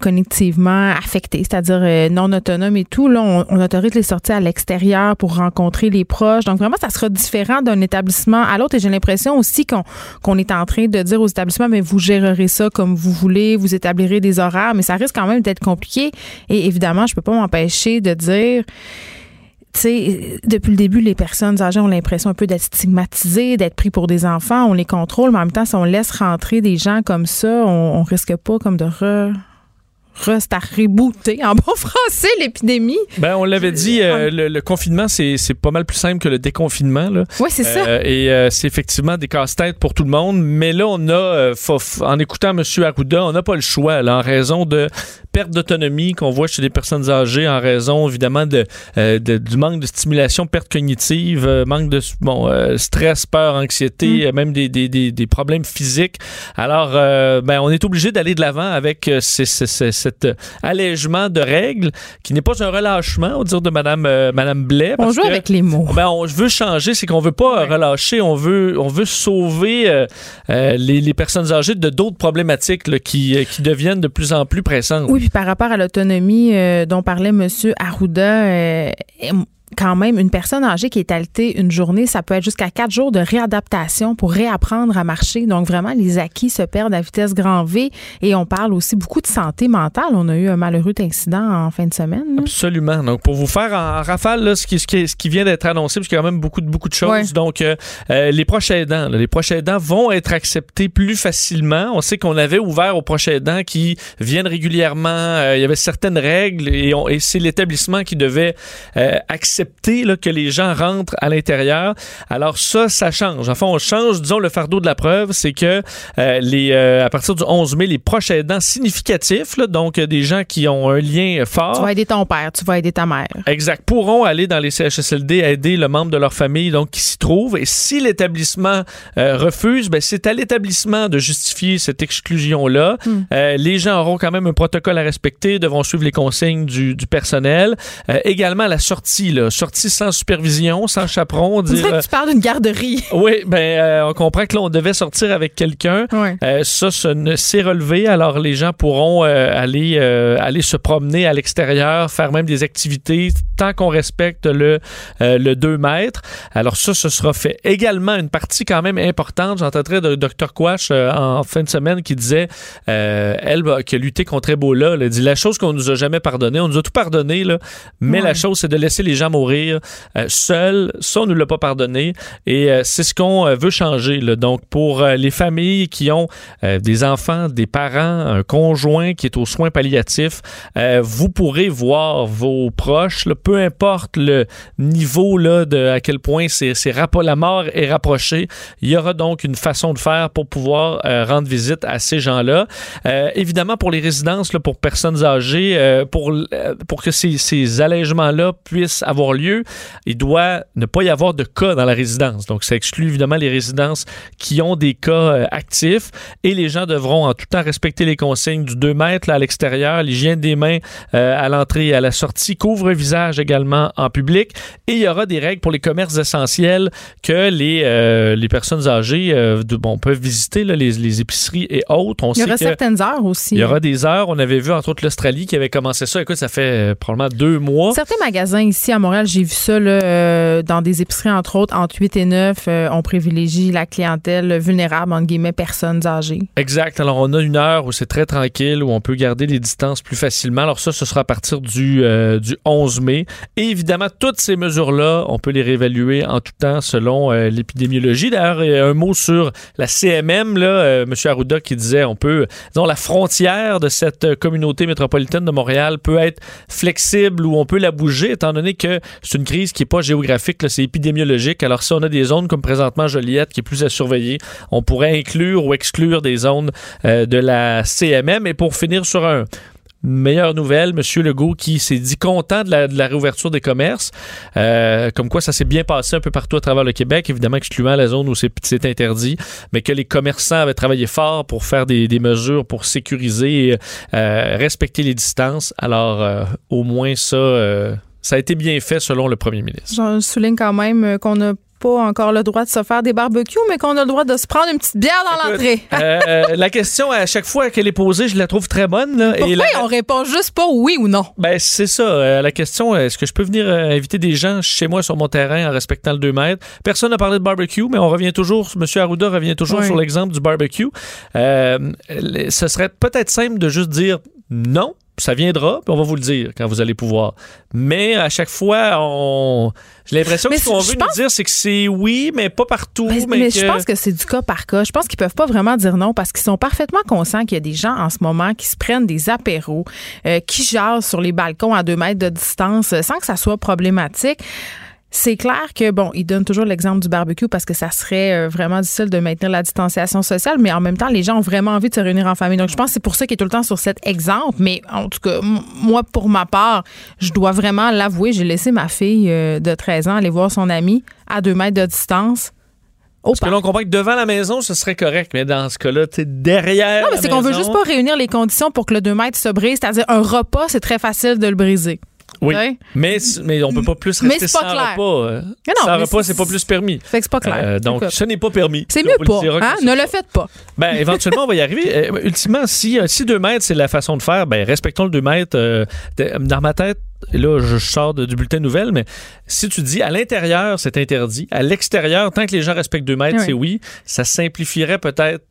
cognitivement affectées, c'est-à-dire non autonomes et tout. Là, on, on autorise les sorties à l'extérieur pour rencontrer les proches. Donc vraiment, ça sera différent d'un établissement à l'autre. Et j'ai l'impression aussi qu'on est en train de dire aux établissements, mais vous gérerez ça comme vous voulez, vous établirez des horaires, mais ça risque quand même d'être compliqué. Et évidemment, je peux pas m'empêcher de dire sais, depuis le début, les personnes âgées ont l'impression un peu d'être stigmatisées, d'être pris pour des enfants. On les contrôle, mais en même temps, si on laisse rentrer des gens comme ça, on, on risque pas comme de re, restar rebooter en bon *laughs* français l'épidémie. Ben, on l'avait dit, euh, le, le confinement, c'est pas mal plus simple que le déconfinement. Là. Oui, c'est ça. Euh, et euh, c'est effectivement des casse-têtes pour tout le monde. Mais là, on a, euh, faut- en écoutant M. Arruda, on n'a pas le choix, là, en raison de perte d'autonomie qu'on voit chez les personnes âgées, en raison évidemment de, euh, de- du manque de stimulation, perte cognitive, euh, manque de bon, euh, stress, peur, anxiété, euh, même des, des, des, des problèmes physiques. Alors, euh, ben, on est obligé d'aller de l'avant avec euh, ces- ces- ces- cet allègement de règles qui n'est pas un relâchement, au dire de Madame, euh, Madame Blais. On joue que- avec les mots. ben, on veut changer, c'est qu'on veut pas relâcher, on veut, on veut sauver les, les personnes âgées de d'autres problématiques là, qui, qui deviennent de plus en plus pressantes. Oui, puis par rapport à l'autonomie euh, dont parlait M. Arruda, euh, quand même, une personne âgée qui est alitée une journée, ça peut être jusqu'à quatre jours de réadaptation pour réapprendre à marcher. Donc, vraiment, les acquis se perdent à vitesse grand V. Et on parle aussi beaucoup de santé mentale. On a eu un malheureux incident en fin de semaine. là. Absolument. Donc, pour vous faire en rafale là, ce, qui, ce, qui, ce qui vient d'être annoncé, parce qu'il y a quand même beaucoup de, beaucoup de choses. Ouais. Donc, euh, euh, les proches aidants, là, les proches aidants vont être acceptés plus facilement. On sait qu'on avait ouvert aux proches aidants qui viennent régulièrement. Euh, il y avait certaines règles et, on- et c'est l'établissement qui devait euh, accepter là, que les gens rentrent à l'intérieur. Alors ça, ça change. Enfin, on change, disons, le fardeau de la preuve, c'est que euh, les, euh, à partir du 11 mai, les proches aidants significatifs, là, donc euh, des gens qui ont un lien fort, Tu vas aider ton père, tu vas aider ta mère. Exact. Pourront aller dans les CHSLD aider le membre de leur famille donc qui s'y trouve. Et si l'établissement euh, refuse, ben, c'est à l'établissement de justifier cette exclusion-là. Euh, les gens auront quand même un protocole à respecter, devront suivre les consignes du, du personnel. Également la sortie, là, sortie sans supervision, sans chaperon. On Dire, que tu parles d'une garderie. oui, ben euh, on comprend que là on devait sortir avec quelqu'un. Ouais. Euh, ça, ça ne s'est relevé. Alors les gens pourront euh, aller euh, aller se promener à l'extérieur, faire même des activités tant qu'on respecte le euh, le 2 mètres. Alors ça, ce sera fait. Également une partie quand même importante. J'entendrais de Dr Quash euh, en fin de semaine qui disait euh, elle bah, qui a lutté contre Ebola. Elle a dit la chose qu'on nous a jamais pardonné. On nous a tout pardonné là, mais Ouais. la chose c'est de laisser les gens mourir euh, seuls. Ça, on nous l'a pas pardonné. Et euh, c'est ce qu'on euh, veut changer. Donc, pour les familles qui ont des enfants, des parents, un conjoint qui est aux soins palliatifs, vous pourrez voir vos proches, peu importe le niveau là, de à quel point la mort est rapprochée. Il y aura donc une façon de faire pour pouvoir rendre visite à ces gens-là. Évidemment, pour les résidences, pour personnes âgées, pour, pour que ces, ces allègements-là puissent avoir lieu, il doit ne pas y avoir de cas dans la résidence. Donc, ça exclut évidemment les résidences qui ont des cas euh, actifs et les gens devront en tout temps respecter les consignes du 2 mètres là, à l'extérieur, l'hygiène des mains euh, à l'entrée et à la sortie, couvre-visage également en public et il y aura des règles pour les commerces essentiels que les, euh, les personnes âgées de- bon, peuvent visiter, là, les, les épiceries et autres. On Il y aura certaines heures aussi. il y aura des heures. On avait vu entre autres l'Australie qui avait commencé ça. Écoute, ça fait probablement deux mois. Certains magasins ici à J'ai vu ça là, euh, dans des épiceries, entre autres, entre 8 et 9, euh, on privilégie la clientèle vulnérable, entre guillemets, personnes âgées. Exact. Alors, on a une heure où c'est très tranquille, où on peut garder les distances plus facilement. Alors, ça, ce sera à partir du, euh, du 11 mai. Et évidemment, toutes ces mesures-là, on peut les réévaluer en tout temps selon l'épidémiologie. D'ailleurs, il y a un mot sur la CMM, là, M. Arruda qui disait on peut, disons, la frontière de cette communauté métropolitaine de Montréal peut être flexible ou on peut la bouger, étant donné que c'est une crise qui n'est pas géographique, c'est épidémiologique. Alors, si on a des zones comme présentement Joliette qui est plus à surveiller, on pourrait inclure ou exclure des zones euh, de la CMM. Et pour finir sur un meilleure nouvelle, M. Legault qui s'est dit content de la, réouverture des commerces, euh, comme quoi ça s'est bien passé un peu partout à travers le Québec, évidemment excluant la zone où c'est interdit, mais que les commerçants avaient travaillé fort pour faire des, mesures pour sécuriser et euh, respecter les distances. Alors, au moins ça, ça a été bien fait selon le premier ministre. Je souligne quand même euh, qu'on n'a pas encore le droit de se faire des barbecues, mais qu'on a le droit de se prendre une petite bière dans l'entrée. Euh, la question, à chaque fois qu'elle est posée, je la trouve très bonne. Là, Pourquoi et la- on répond juste pas oui ou non? Ben, c'est ça. Euh, la question, est-ce que je peux venir euh, inviter des gens chez moi sur mon terrain en respectant le 2 mètres? Personne n'a parlé de barbecue, mais on revient toujours, M. Arruda revient toujours Oui. sur l'exemple du barbecue. Ce serait peut-être simple de juste dire non, ça viendra, puis on va vous le dire quand vous allez pouvoir. Mais à chaque fois, on... j'ai l'impression que ce qu'on veut pense- nous dire, c'est que c'est oui, mais pas partout. Mais, Mais, mais que- je pense que c'est du cas par cas. Je pense qu'ils peuvent pas vraiment dire non parce qu'ils sont parfaitement conscients qu'il y a des gens en ce moment qui se prennent des apéros, euh, qui jasent sur les balcons à deux mètres de distance euh, sans que ça soit problématique. C'est clair que, bon, ils donnent toujours l'exemple du barbecue parce que ça serait euh, vraiment difficile de maintenir la distanciation sociale, mais en même temps, les gens ont vraiment envie de se réunir en famille. Donc, je pense que c'est pour ça qu'il est tout le temps sur cet exemple. Mais en tout cas, moi, pour ma part, je dois vraiment l'avouer, j'ai laissé ma fille euh, de 13 ans aller voir son ami à deux mètres de distance. Au Parce que là, on comprend que devant la maison, ce serait correct, mais dans ce cas-là, tu derrière. Non, mais c'est qu'on veut juste pas réunir les conditions pour que le 2 mètres se brise. C'est-à-dire, un repas, c'est très facile de le briser. Oui, Ouais. mais, mais on peut pas plus Mais rester c'est pas sans clair. repas. euh, Mais non, sans mais repas, c'est- pas plus permis. Fait que c'est pas clair. Euh, donc, ce n'est pas permis. C'est mieux le pas. Hein? Ne le faites pas. Ben, éventuellement, on va y arriver. Euh, ultimement, si, euh, si 2 mètres, c'est la façon de faire, ben, respectons le 2 mètres. dans ma tête, là, je sors de- du bulletin de nouvelles, mais si tu dis à l'intérieur, c'est interdit, à l'extérieur, tant que les gens respectent 2 mètres, Oui. c'est oui, ça simplifierait peut-être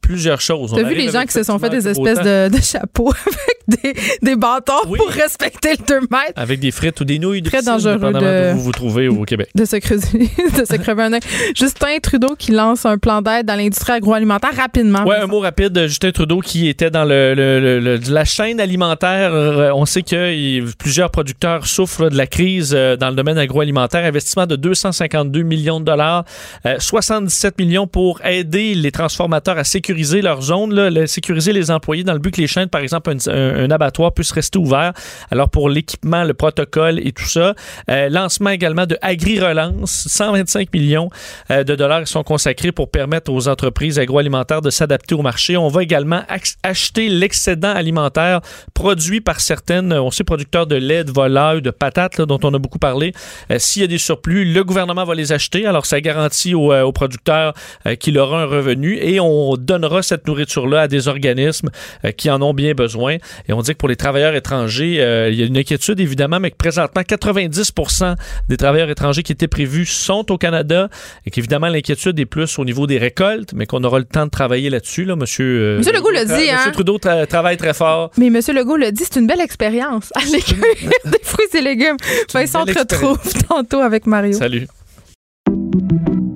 plusieurs choses. T'as vu les gens qui se sont fait des espèces de, de chapeaux *laughs* avec des, des bâtons Oui. pour respecter le 2 mètres? Avec des frites ou des nouilles Très dangereux de- vous vous trouvez au Québec. de se creuser, *laughs* de se crever un œil. Justin Trudeau qui lance un plan d'aide dans l'industrie agroalimentaire rapidement. Ouais, un mot rapide. euh, Justin Trudeau qui était dans le, le- le- le- la chaîne alimentaire. Euh, On sait que plusieurs producteurs souffrent de la crise euh, dans le domaine agroalimentaire. Investissement de 252 millions de dollars, euh, 77 millions pour aider les transformateurs à sécuriser leur zone, sécuriser les employés dans le but que les chaînes, par exemple, un, abattoir puisse rester ouvert. Alors pour l'équipement, le protocole et tout ça. Euh, lancement également de Agri-Relance, 125 millions euh, de dollars sont consacrés pour permettre aux entreprises agroalimentaires de s'adapter au marché. On va également ach- acheter l'excédent alimentaire produit par certaines, on sait, producteurs de lait, de volaille, de patates, dont on a beaucoup parlé. Euh, S'il y a des surplus, le gouvernement va les acheter. Alors, ça garantit aux, aux producteurs qu'il aura un revenu et on donnera cette nourriture-là à des organismes euh, qui en ont bien besoin. Et on dit que pour les travailleurs étrangers, euh, il y a une inquiétude évidemment, mais que présentement, 90 des travailleurs étrangers qui étaient prévus sont au Canada et qu'évidemment, l'inquiétude est plus au niveau des récoltes, mais qu'on aura le temps de travailler là-dessus. Là, monsieur, euh, Monsieur Legault l'a dit, Monsieur hein? Trudeau tra- travaille très fort. Mais M. Legault l'a dit, c'est une belle expérience. *laughs* Allez cueillir des fruits et légumes. Te belle retrouve tantôt avec Mario. Salut.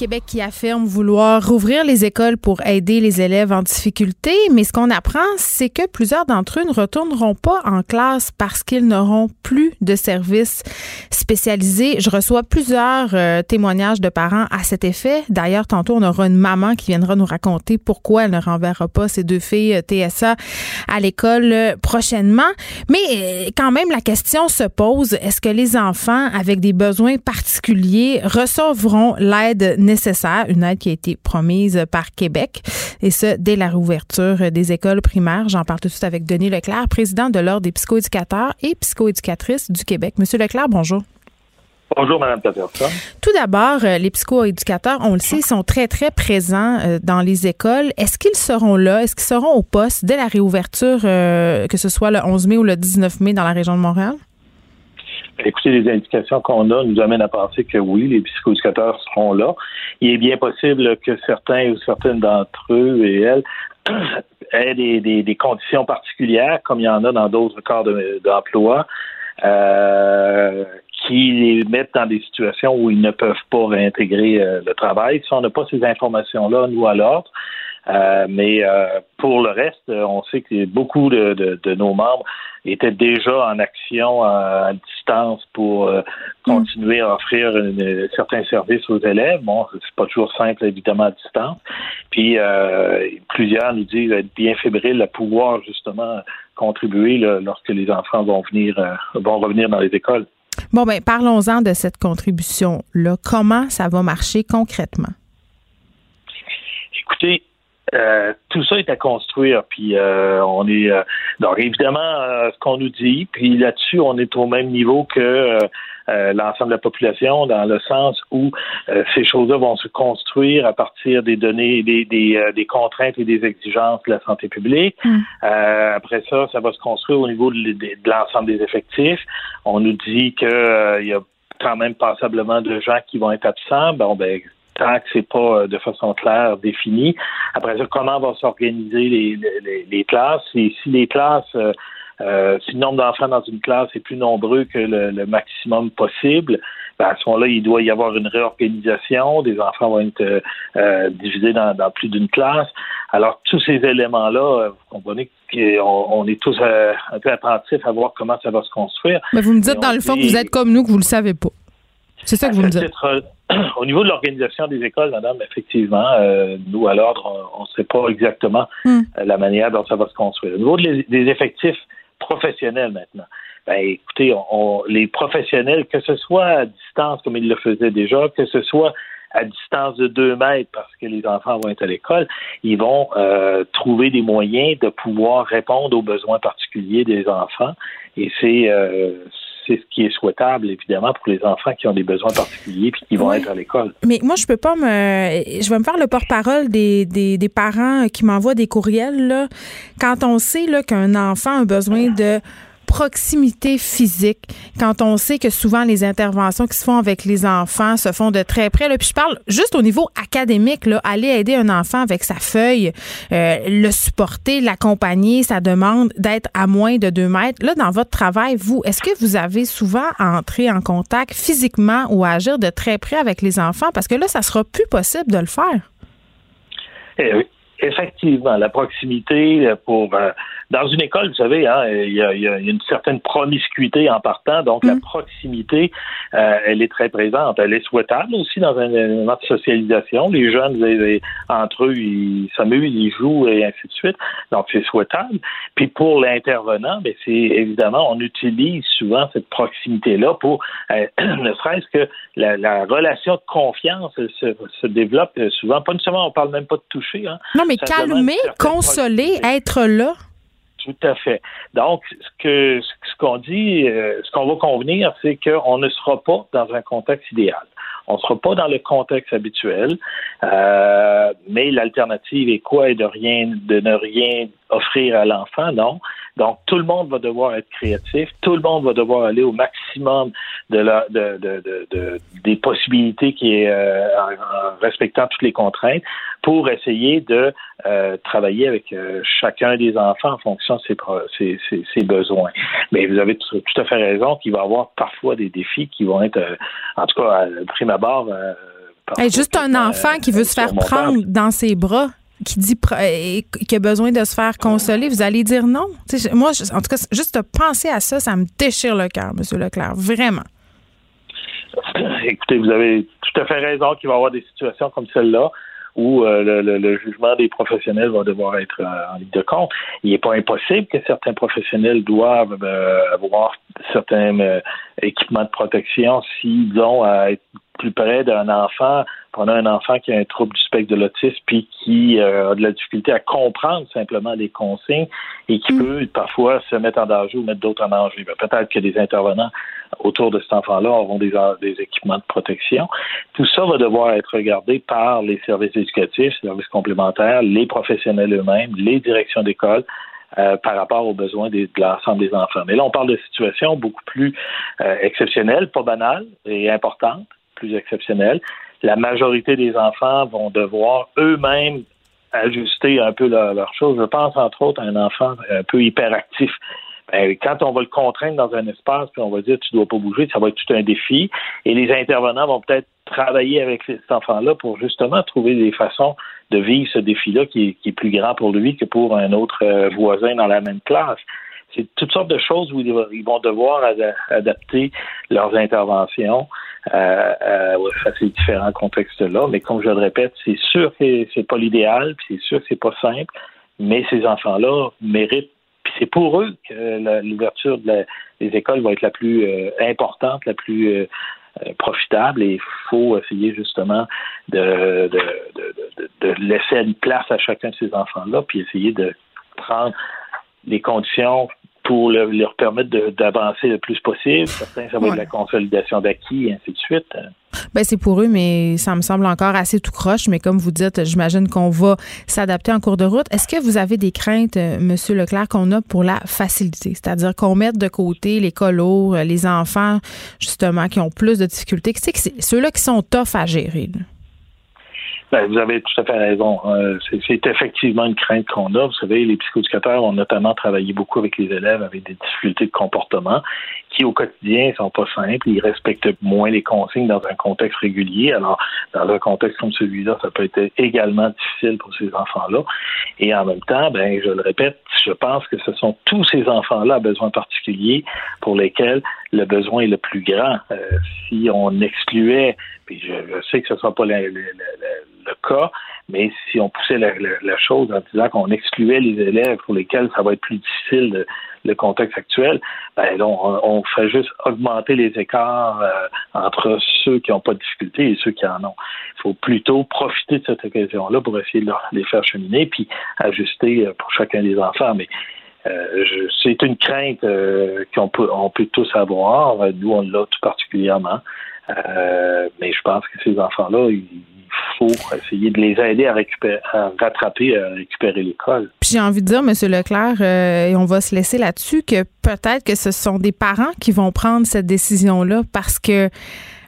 Québec qui affirme vouloir rouvrir les écoles pour aider les élèves en difficulté, mais ce qu'on apprend, c'est que plusieurs d'entre eux ne retourneront pas en classe parce qu'ils n'auront plus de services spécialisés. Je reçois plusieurs euh, témoignages de parents à cet effet. D'ailleurs, tantôt, on aura une maman qui viendra nous raconter pourquoi elle ne renverra pas ses deux filles euh, TSA à l'école euh, prochainement. Mais quand même, la question se pose, est-ce que les enfants avec des besoins particuliers recevront l'aide nécessaire, une aide qui a été promise par Québec, et ce, dès la réouverture des écoles primaires. J'en parle tout de suite avec Denis Leclerc, président de l'Ordre des psychoéducateurs et psychoéducatrices du Québec. Monsieur Leclerc, bonjour. Bonjour, Mme Peterson. Tout d'abord, euh, les psychoéducateurs, on le sait, sont très, très présents euh, dans les écoles. Est-ce qu'ils seront là? Est-ce qu'ils seront au poste dès la réouverture, euh, que ce soit le 11 mai ou le 19 mai dans la région de Montréal? Écoutez, les indications qu'on a nous amènent à penser que oui, les psychoéducateurs seront là. Il est bien possible que certains ou certaines d'entre eux et elles *clears throat* aient des, des, des conditions particulières, comme il y en a dans d'autres corps de- d'emploi, euh, qui les mettent dans des situations où ils ne peuvent pas réintégrer euh, le travail. Si on n'a pas ces informations-là, nous, à euh, mais euh, pour le reste, euh, on sait que beaucoup de, de- de nos membres étaient déjà en action à, à distance pour continuer à offrir une- certains services aux élèves. Bon, c'est pas toujours simple, évidemment, à distance. Puis plusieurs nous disent être bien fébriles à pouvoir justement contribuer là, lorsque les enfants vont venir vont revenir dans les écoles. Bon, ben, parlons-en de cette contribution-là. Comment ça va marcher concrètement? Écoutez, euh, tout ça est à construire, puis euh, on est euh, donc évidemment euh, ce qu'on nous dit, puis là-dessus on est au même niveau que euh, l'ensemble de la population, dans le sens où euh, ces choses-là vont se construire à partir des données, des, des, euh, des contraintes et des exigences de la santé publique. Euh, après ça, ça va se construire au niveau de, l'ensemble des effectifs. On nous dit que euh, il y a quand même passablement de gens qui vont être absents. Bon, ben tant que c'est pas euh, de façon claire défini. Après ça, comment vont s'organiser les, les, les classes? Et si les classes euh, euh, si le nombre d'enfants dans une classe est plus nombreux que le, maximum possible, ben à ce moment-là, il doit y avoir une réorganisation. Des enfants vont être euh, divisés dans, plus d'une classe. Alors, tous ces éléments-là, vous comprenez qu'on on est tous un peu attentifs à voir comment ça va se construire. Mais vous me dites, dans le fond, que vous êtes comme nous, que vous le savez pas. C'est ça que vous me dites. *clears throat* au niveau de l'organisation des écoles, madame, effectivement, euh, nous, à l'ordre, on ne sait pas exactement hmm. euh, la manière dont ça va se construire. Au niveau des effectifs professionnels maintenant, ben, écoutez, les professionnels, que ce soit à distance comme ils le faisaient déjà, que ce soit à distance de deux mètres parce que les enfants vont être à l'école, ils vont euh, trouver des moyens de pouvoir répondre aux besoins particuliers des enfants. Et c'est c'est ce qui est souhaitable, évidemment, pour les enfants qui ont des besoins particuliers puis qui vont être à l'école. Mais moi, je peux pas me. Je vais me faire le porte-parole des, des, des, parents qui m'envoient des courriels. Là. Quand on sait qu'un enfant a besoin de proximité physique, quand on sait que souvent les interventions qui se font avec les enfants se font de très près. Là, puis je parle juste au niveau académique, là, aller aider un enfant avec sa feuille, euh, le supporter, l'accompagner, ça demande d'être à moins de deux mètres. Là, dans votre travail, vous, est-ce que vous avez souvent à entrer en contact physiquement ou à agir de très près avec les enfants? Parce que là, ça sera plus possible de le faire. Eh effectivement, la proximité pour euh, dans une école, vous savez, hein, il, y a, une certaine promiscuité en partant, donc la mm. proximité, euh, elle est très présente. Elle est souhaitable aussi dans un élément de socialisation. Les jeunes, entre eux, ils s'amusent, ils jouent et ainsi de suite. Donc c'est souhaitable. Puis pour l'intervenant, ben, c'est évidemment, on utilise souvent cette proximité-là pour, euh, *clears throat* ne serait-ce que la, relation de confiance se, développe souvent. Pas nécessairement, on parle même pas de toucher. Hein. Non, mais calmer, consoler, être là. Tout à fait. Donc, ce que ce qu'on dit, euh, ce qu'on va convenir, c'est qu'on ne sera pas dans un contexte idéal. On ne sera pas dans le contexte habituel, euh, mais l'alternative est quoi? Et de rien, de ne rien offrir à l'enfant, non. Donc, tout le monde va devoir être créatif, tout le monde va devoir aller au maximum de la, de, de, de, des possibilités qui est, euh, en, respectant toutes les contraintes pour essayer de euh, travailler avec euh, chacun des enfants en fonction de ses, ses, ses, besoins. Mais vous avez tout, à fait raison qu'il va y avoir parfois des défis qui vont être, en tout cas, à prime abord, juste un enfant qui veut se faire prendre dans ses bras qui dit qui a besoin de se faire consoler, vous allez dire non. moi, en tout cas, juste penser à ça, ça me déchire le cœur, M. Leclerc, vraiment. *coughs* Écoutez, vous avez tout à fait raison qu'il va y avoir des situations comme celle-là où euh, le, jugement des professionnels va devoir être euh, en ligne de compte. Il n'est pas impossible que certains professionnels doivent euh, avoir certains équipements de protection s'ils ont à être plus près d'un enfant on a un enfant qui a un trouble du spectre de l'autisme puis qui euh, a de la difficulté à comprendre simplement les consignes et qui mm. peut parfois se mettre en danger ou mettre d'autres en danger. Ben, peut-être que des intervenants autour de cet enfant-là auront des, équipements de protection. Tout ça va devoir être regardé par les services éducatifs, les services complémentaires, les professionnels eux-mêmes, les directions d'école, euh, par rapport aux besoins de l'ensemble des enfants. Mais là, on parle de situations beaucoup plus euh, exceptionnelles, pas banales et importantes, plus exceptionnelles la majorité des enfants vont devoir eux-mêmes ajuster un peu leurs leur choses. Je pense entre autres à un enfant un peu hyperactif. Ben, quand on va le contraindre dans un espace, puis on va dire tu dois pas bouger, ça va être tout un défi. Et les intervenants vont peut-être travailler avec cet enfant-là pour justement trouver des façons de vivre ce défi-là qui, est plus grand pour lui que pour un autre euh, voisin dans la même classe c'est toutes sortes de choses où ils vont devoir adapter leurs interventions euh, euh, à ces différents contextes-là. Mais comme je le répète, c'est sûr que c'est pas l'idéal, puis c'est sûr que c'est pas simple, mais ces enfants-là méritent. Puis c'est pour eux que l'ouverture des écoles va être la plus euh, importante, la plus euh, profitable et il faut essayer justement de, de, de, de, laisser une place à chacun de ces enfants-là, puis essayer de prendre les conditions pour leur permettre d'avancer le plus possible. Certains, ça va être la consolidation d'acquis et ainsi de suite. Ben c'est pour eux, mais ça me semble encore assez tout croche. Mais comme vous dites, j'imagine qu'on va s'adapter en cours de route. Est-ce que vous avez des craintes, euh, Monsieur Leclerc, qu'on a pour la facilité, c'est-à-dire qu'on mette de côté les colos, euh, les enfants justement qui ont plus de difficultés, c'est ceux-là qui sont tough à gérer. Ben, vous avez tout à fait raison. Euh, c'est effectivement une crainte qu'on a. Vous savez, les psychoéducateurs ont notamment travaillé beaucoup avec les élèves avec des difficultés de comportement qui, au quotidien, sont pas simples. Ils respectent moins les consignes dans un contexte régulier. Alors, dans un contexte comme celui-là, ça peut être également difficile pour ces enfants-là. Et en même temps, ben, je le répète, je pense que ce sont tous ces enfants-là à besoins particuliers pour lesquels le besoin est le plus grand. Euh, si on excluait, puis je, sais que ce ne sera pas le, cas, mais si on poussait la, chose en disant qu'on excluait les élèves pour lesquels ça va être plus difficile le contexte actuel, ben on, on, fait juste augmenter les écarts euh, entre ceux qui n'ont pas de difficultés et ceux qui en ont. Il faut plutôt profiter de cette occasion-là pour essayer de les faire cheminer puis ajuster euh, pour chacun des enfants. Mais euh, c'est une crainte euh, qu'on peut, on peut tous avoir. Nous, on l'a tout particulièrement. Euh, mais je pense que ces enfants-là, il faut essayer de les aider à, récupérer, à rattraper, à récupérer l'école. Puis j'ai envie de dire, M. Leclerc, et on va se laisser là-dessus, que peut-être que ce sont des parents qui vont prendre cette décision-là parce que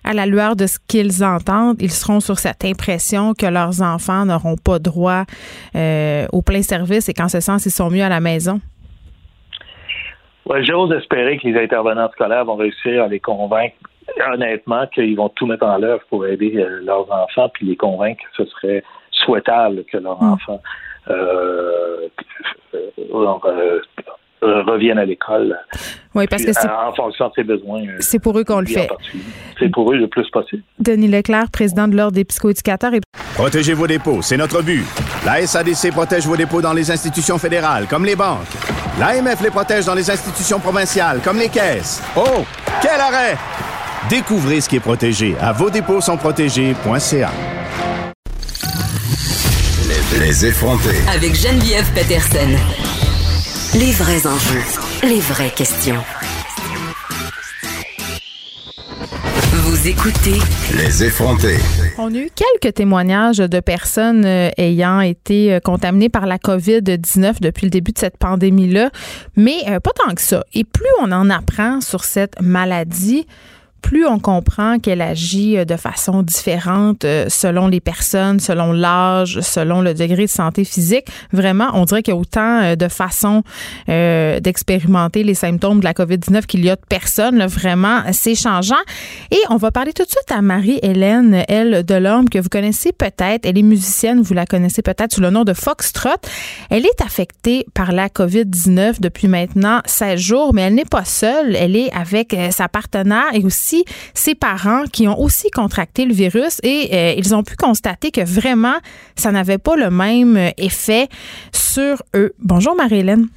à la lueur de ce qu'ils entendent, ils seront sur cette impression que leurs enfants n'auront pas droit au plein service et qu'en ce sens, ils sont mieux à la maison. Ouais, J'ose espérer que les intervenants scolaires vont réussir à les convaincre honnêtement qu'ils vont tout mettre en œuvre pour aider euh, leurs enfants, puis les convaincre que ce serait souhaitable que leurs mm. enfants euh, euh, reviennent à l'école. Oui, parce que c'est en fonction de ses besoins. C'est pour eux qu'on le fait. C'est pour eux le plus possible. Denis Leclerc, président de l'Ordre des psychoéducateurs. Et... Protégez vos dépôts, c'est notre but. La SADC protège vos dépôts dans les institutions fédérales, comme les banques. L'AMF les protège dans les institutions provinciales, comme les caisses. Oh, quel arrêt! Découvrez ce qui est protégé à vos dépôts sont protégés.ca. Les, les effrontés. Avec Geneviève Peterson. Les vrais enjeux, les vraies questions. Vous écoutez Les effrontés. On a eu quelques témoignages de personnes euh, ayant été euh, contaminées par la COVID-19 depuis le début de cette pandémie-là, mais euh, pas tant que ça. Et plus on en apprend sur cette maladie, plus on comprend qu'elle agit euh, de façon différente euh, selon les personnes, selon l'âge, selon le degré de santé physique. Vraiment, on dirait qu'il y a autant euh, de façons d'expérimenter les symptômes de la COVID-19 qu'il y a de personnes. vraiment, c'est changeant. Et on va parler tout de suite à Marie-Hélène, elle, de l'homme que vous connaissez peut-être. Elle est musicienne, vous la connaissez peut-être sous le nom de Foxtrot. Elle est affectée par la COVID-19 depuis maintenant 16 jours, mais elle n'est pas seule. Elle est avec sa partenaire et aussi ses parents qui ont aussi contracté le virus et euh, ils ont pu constater que vraiment, ça n'avait pas le même effet sur eux. Bonjour Marie-Hélène.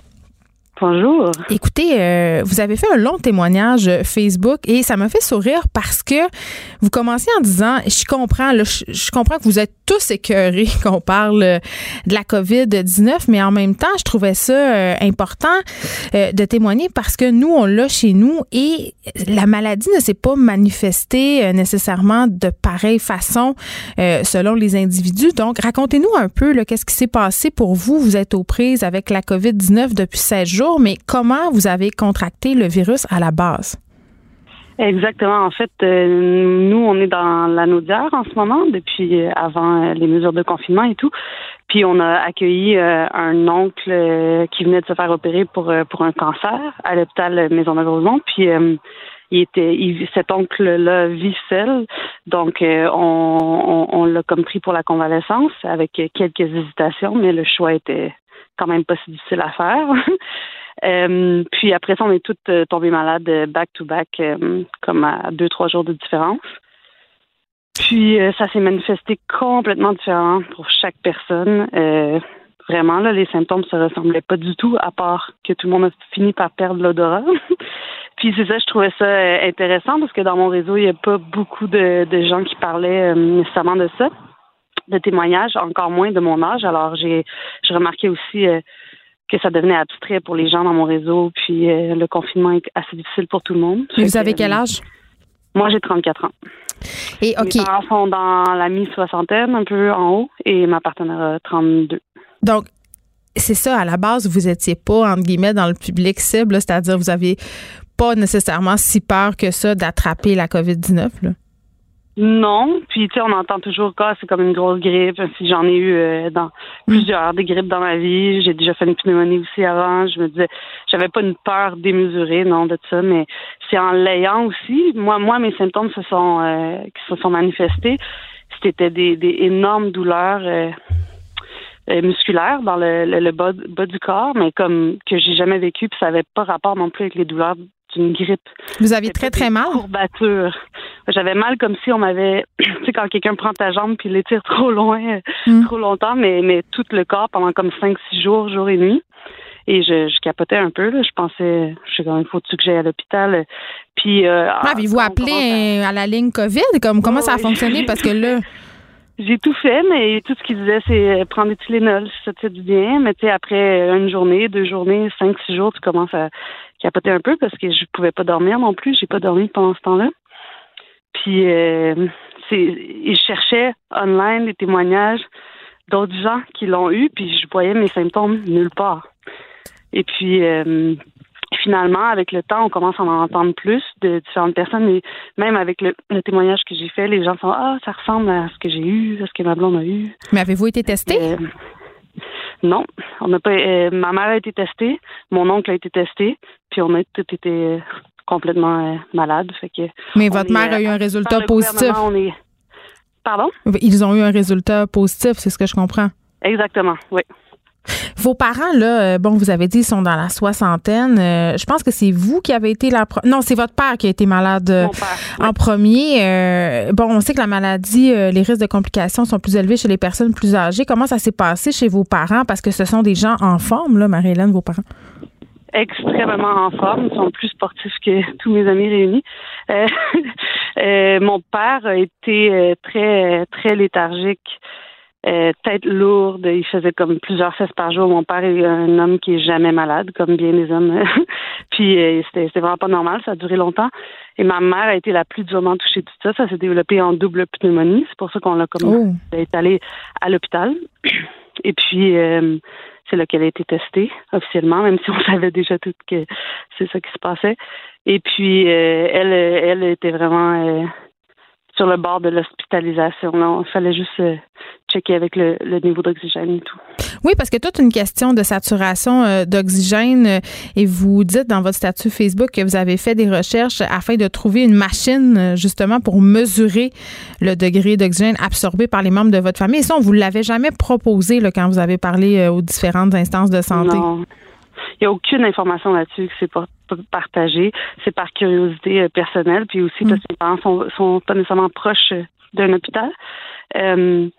Bonjour. Écoutez, euh, vous avez fait un long témoignage Facebook et ça m'a fait sourire parce que vous commencez en disant, je comprends, je, comprends que vous êtes tous écœurés *laughs* qu'on parle de la COVID-19, mais en même temps, je trouvais ça euh, important euh, de témoigner parce que nous, on l'a chez nous et la maladie ne s'est pas manifestée nécessairement de pareille façon selon les individus. Donc, racontez-nous un peu qu'est-ce qui s'est passé pour vous? Vous êtes aux prises avec la COVID-19 depuis 16 jours mais comment vous avez contracté le virus à la base? Exactement. En fait, euh, nous, on est dans la en ce moment, depuis euh, avant euh, les mesures de confinement et tout. Puis on a accueilli un oncle qui venait de se faire opérer pour pour un cancer à l'hôpital Maisonneuve-Rosemont. Puis il était, cet oncle-là vit seul, donc on, on l'a comme pris pour la convalescence avec quelques hésitations, mais le choix était quand même pas si difficile à faire. *laughs* Euh, puis après ça, on est toutes euh, tombées malades euh, back-to-back, comme à deux, trois jours de différence. Puis ça s'est manifesté complètement différent pour chaque personne. vraiment, là, les symptômes se ressemblaient pas du tout, à part que tout le monde a fini par perdre l'odorat. *laughs* Puis c'est ça, je trouvais ça intéressant parce que dans mon réseau, il n'y a pas beaucoup de, de gens qui parlaient nécessairement de ça, de témoignages, encore moins de mon âge. Alors j'ai, remarqué aussi que ça devenait abstrait pour les gens dans mon réseau, puis euh, le confinement est assez difficile pour tout le monde. vous avez quel âge? Moi, j'ai 34 ans. Et, OK. Mes parents sont dans la mi-soixantaine, un peu en haut, et ma partenaire a 32. Donc, c'est ça, à la base, vous étiez pas, entre guillemets, dans le public cible, c'est-à-dire vous aviez pas nécessairement si peur que ça d'attraper la COVID-19, là? Non, puis tu sais, on entend toujours que c'est comme une grosse grippe. Si j'en ai eu euh, dans plusieurs des grippes dans ma vie, j'ai déjà fait une pneumonie aussi avant. Je me disais, j'avais pas une peur démesurée, non, de ça, mais c'est en l'ayant aussi. Moi, moi, mes symptômes se sont euh, qui se sont manifestés. C'était des, des énormes douleurs euh, euh, musculaires dans le, le, le bas, bas, du corps, mais comme que j'ai jamais vécu, puis ça avait pas rapport non plus avec les douleurs d'une grippe. Vous aviez très, très mal? Courbature. J'avais mal comme si on m'avait, *clears throat* tu sais, quand quelqu'un prend ta jambe puis l'étire *laughs* trop loin, mm. trop longtemps, mais, mais tout le corps pendant comme cinq, six jours, jour et nuit. Et je, je capotais un peu, là. Je pensais, je sais quand il faut-tu que j'aille à l'hôpital? Puis. Euh, Avez-vous appelé à... à... la ligne COVID? Comme, comment ça a fonctionné? Parce que là. *laughs* J'ai tout fait, mais tout ce qu'il disait, c'est prendre des Tylenol si ça te fait du bien. Mais tu sais, après une journée, deux journées, cinq, six jours, tu commences à capoter un peu parce que je pouvais pas dormir non plus. J'ai pas dormi pendant ce temps-là. Puis, euh, c'est, ils cherchaient online des témoignages d'autres gens qui l'ont eu, puis je voyais mes symptômes nulle part. Et puis, euh, finalement, avec le temps, on commence à en entendre plus de différentes personnes. Et même avec le, le témoignage que j'ai fait, les gens sont Ah, ça ressemble à ce que j'ai eu, à ce que ma blonde a eu. Mais avez-vous été testé? Euh, non, on n'a pas. Euh, ma mère a été testée, mon oncle a été testé, puis on a tout été complètement euh, malade. Fait que Mais votre mère a eu un résultat positif. On est... Pardon? Ils ont eu un résultat positif, c'est ce que je comprends. Exactement, oui. Vos parents, là, bon, vous avez dit, ils sont dans la soixantaine. Euh, je pense que c'est vous qui avez été la... Non, c'est votre père qui a été malade père, en premier. Euh, bon, on sait que la maladie, euh, les risques de complications sont plus élevés chez les personnes plus âgées. Comment ça s'est passé chez vos parents? Parce que ce sont des gens en forme, là, Marie-Hélène, vos parents extrêmement en forme, ils sont plus sportifs que *laughs* tous mes amis réunis. Euh, *laughs* euh, mon père a été très très léthargique, euh, tête lourde, il faisait comme plusieurs fesses par jour. Mon père est un homme qui est jamais malade, comme bien les hommes. *laughs* Puis euh, c'était vraiment pas normal, ça a duré longtemps. Et ma mère a été la plus durement touchée de tout ça. Ça s'est développé en double pneumonie. C'est pour ça qu'on l'a comme oh. est allé à l'hôpital. *clears throat* Et puis euh, c'est là qu'elle a été testée officiellement, même si on *laughs* savait déjà tout que c'est ça qui se passait. Et puis elle, elle était vraiment sur le bord de l'hospitalisation. Il fallait juste euh, checker avec le, le niveau d'oxygène et tout. Oui, parce que toute une question de saturation euh, d'oxygène euh, et vous dites dans votre statut Facebook que vous avez fait des recherches afin de trouver une machine justement pour mesurer le degré d'oxygène absorbé par les membres de votre famille. Et ça, on vous l'avait jamais proposé là, quand vous avez parlé aux différentes instances de santé. Non. Il n'y a aucune information là-dessus que c'est pas partagé. C'est par curiosité euh, personnelle, puis aussi parce que mes parents sont, sont pas nécessairement proches d'un hôpital. Euh,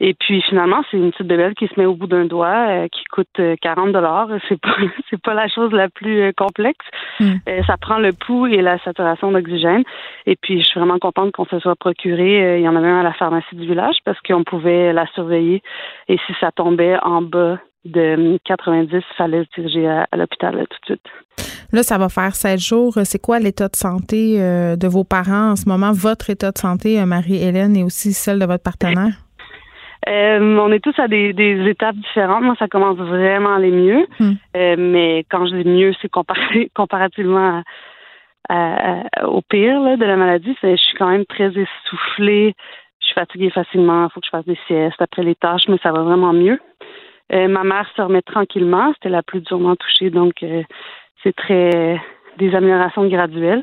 et puis finalement, c'est une petite bébelle qui se met au bout d'un doigt, euh, qui coûte 40 dollars. *laughs* C'est pas c'est pas la chose la plus euh, complexe. Mm. ça prend le pouls et la saturation d'oxygène. Et puis je suis vraiment contente qu'on se soit procuré. il y en avait un à la pharmacie du village parce qu'on pouvait la surveiller. Et si ça tombait en bas de 90, il fallait se diriger à, à l'hôpital tout de suite. Là, ça va faire sept jours. C'est quoi l'état de santé euh, de vos parents en ce moment? Votre état de santé, euh, Marie-Hélène, et aussi celle de votre partenaire? Euh, on est tous à des, des, étapes différentes. Moi, ça commence vraiment à aller mieux. Mm. Euh, mais quand je dis mieux, c'est comparé, *laughs* comparativement à, à, au pire là, de la maladie. Je suis quand même très essoufflée. Je suis fatiguée facilement. Il faut que je fasse des siestes après les tâches, mais ça va vraiment mieux. Euh, ma mère se remet tranquillement. C'était la plus durement touchée, donc c'est très des améliorations graduelles.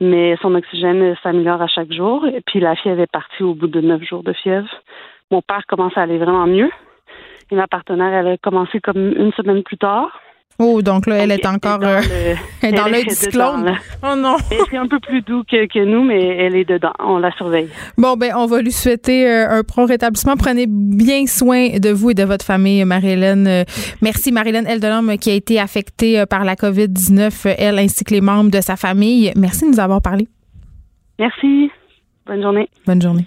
Mais son oxygène s'améliore à chaque jour. Et puis la fièvre est partie au bout de neuf jours de fièvre. Mon père commence à aller vraiment mieux. Et ma partenaire, elle a commencé comme une semaine plus tard. Oh, donc là, elle est encore dans euh, le- *laughs* dans l'œil du cyclone. Oh non. C'est un peu plus doux que, que nous, mais elle est dedans. On la surveille. Bon, ben, on va lui souhaiter euh, un prompt rétablissement. Prenez bien soin de vous et de votre famille, Marie-Hélène. Euh, Merci, Marie-Hélène Eldelhomme, qui a été affectée par la COVID-19, euh, elle ainsi que les membres de sa famille. Merci de nous avoir parlé. Merci. Bonne journée. Bonne journée.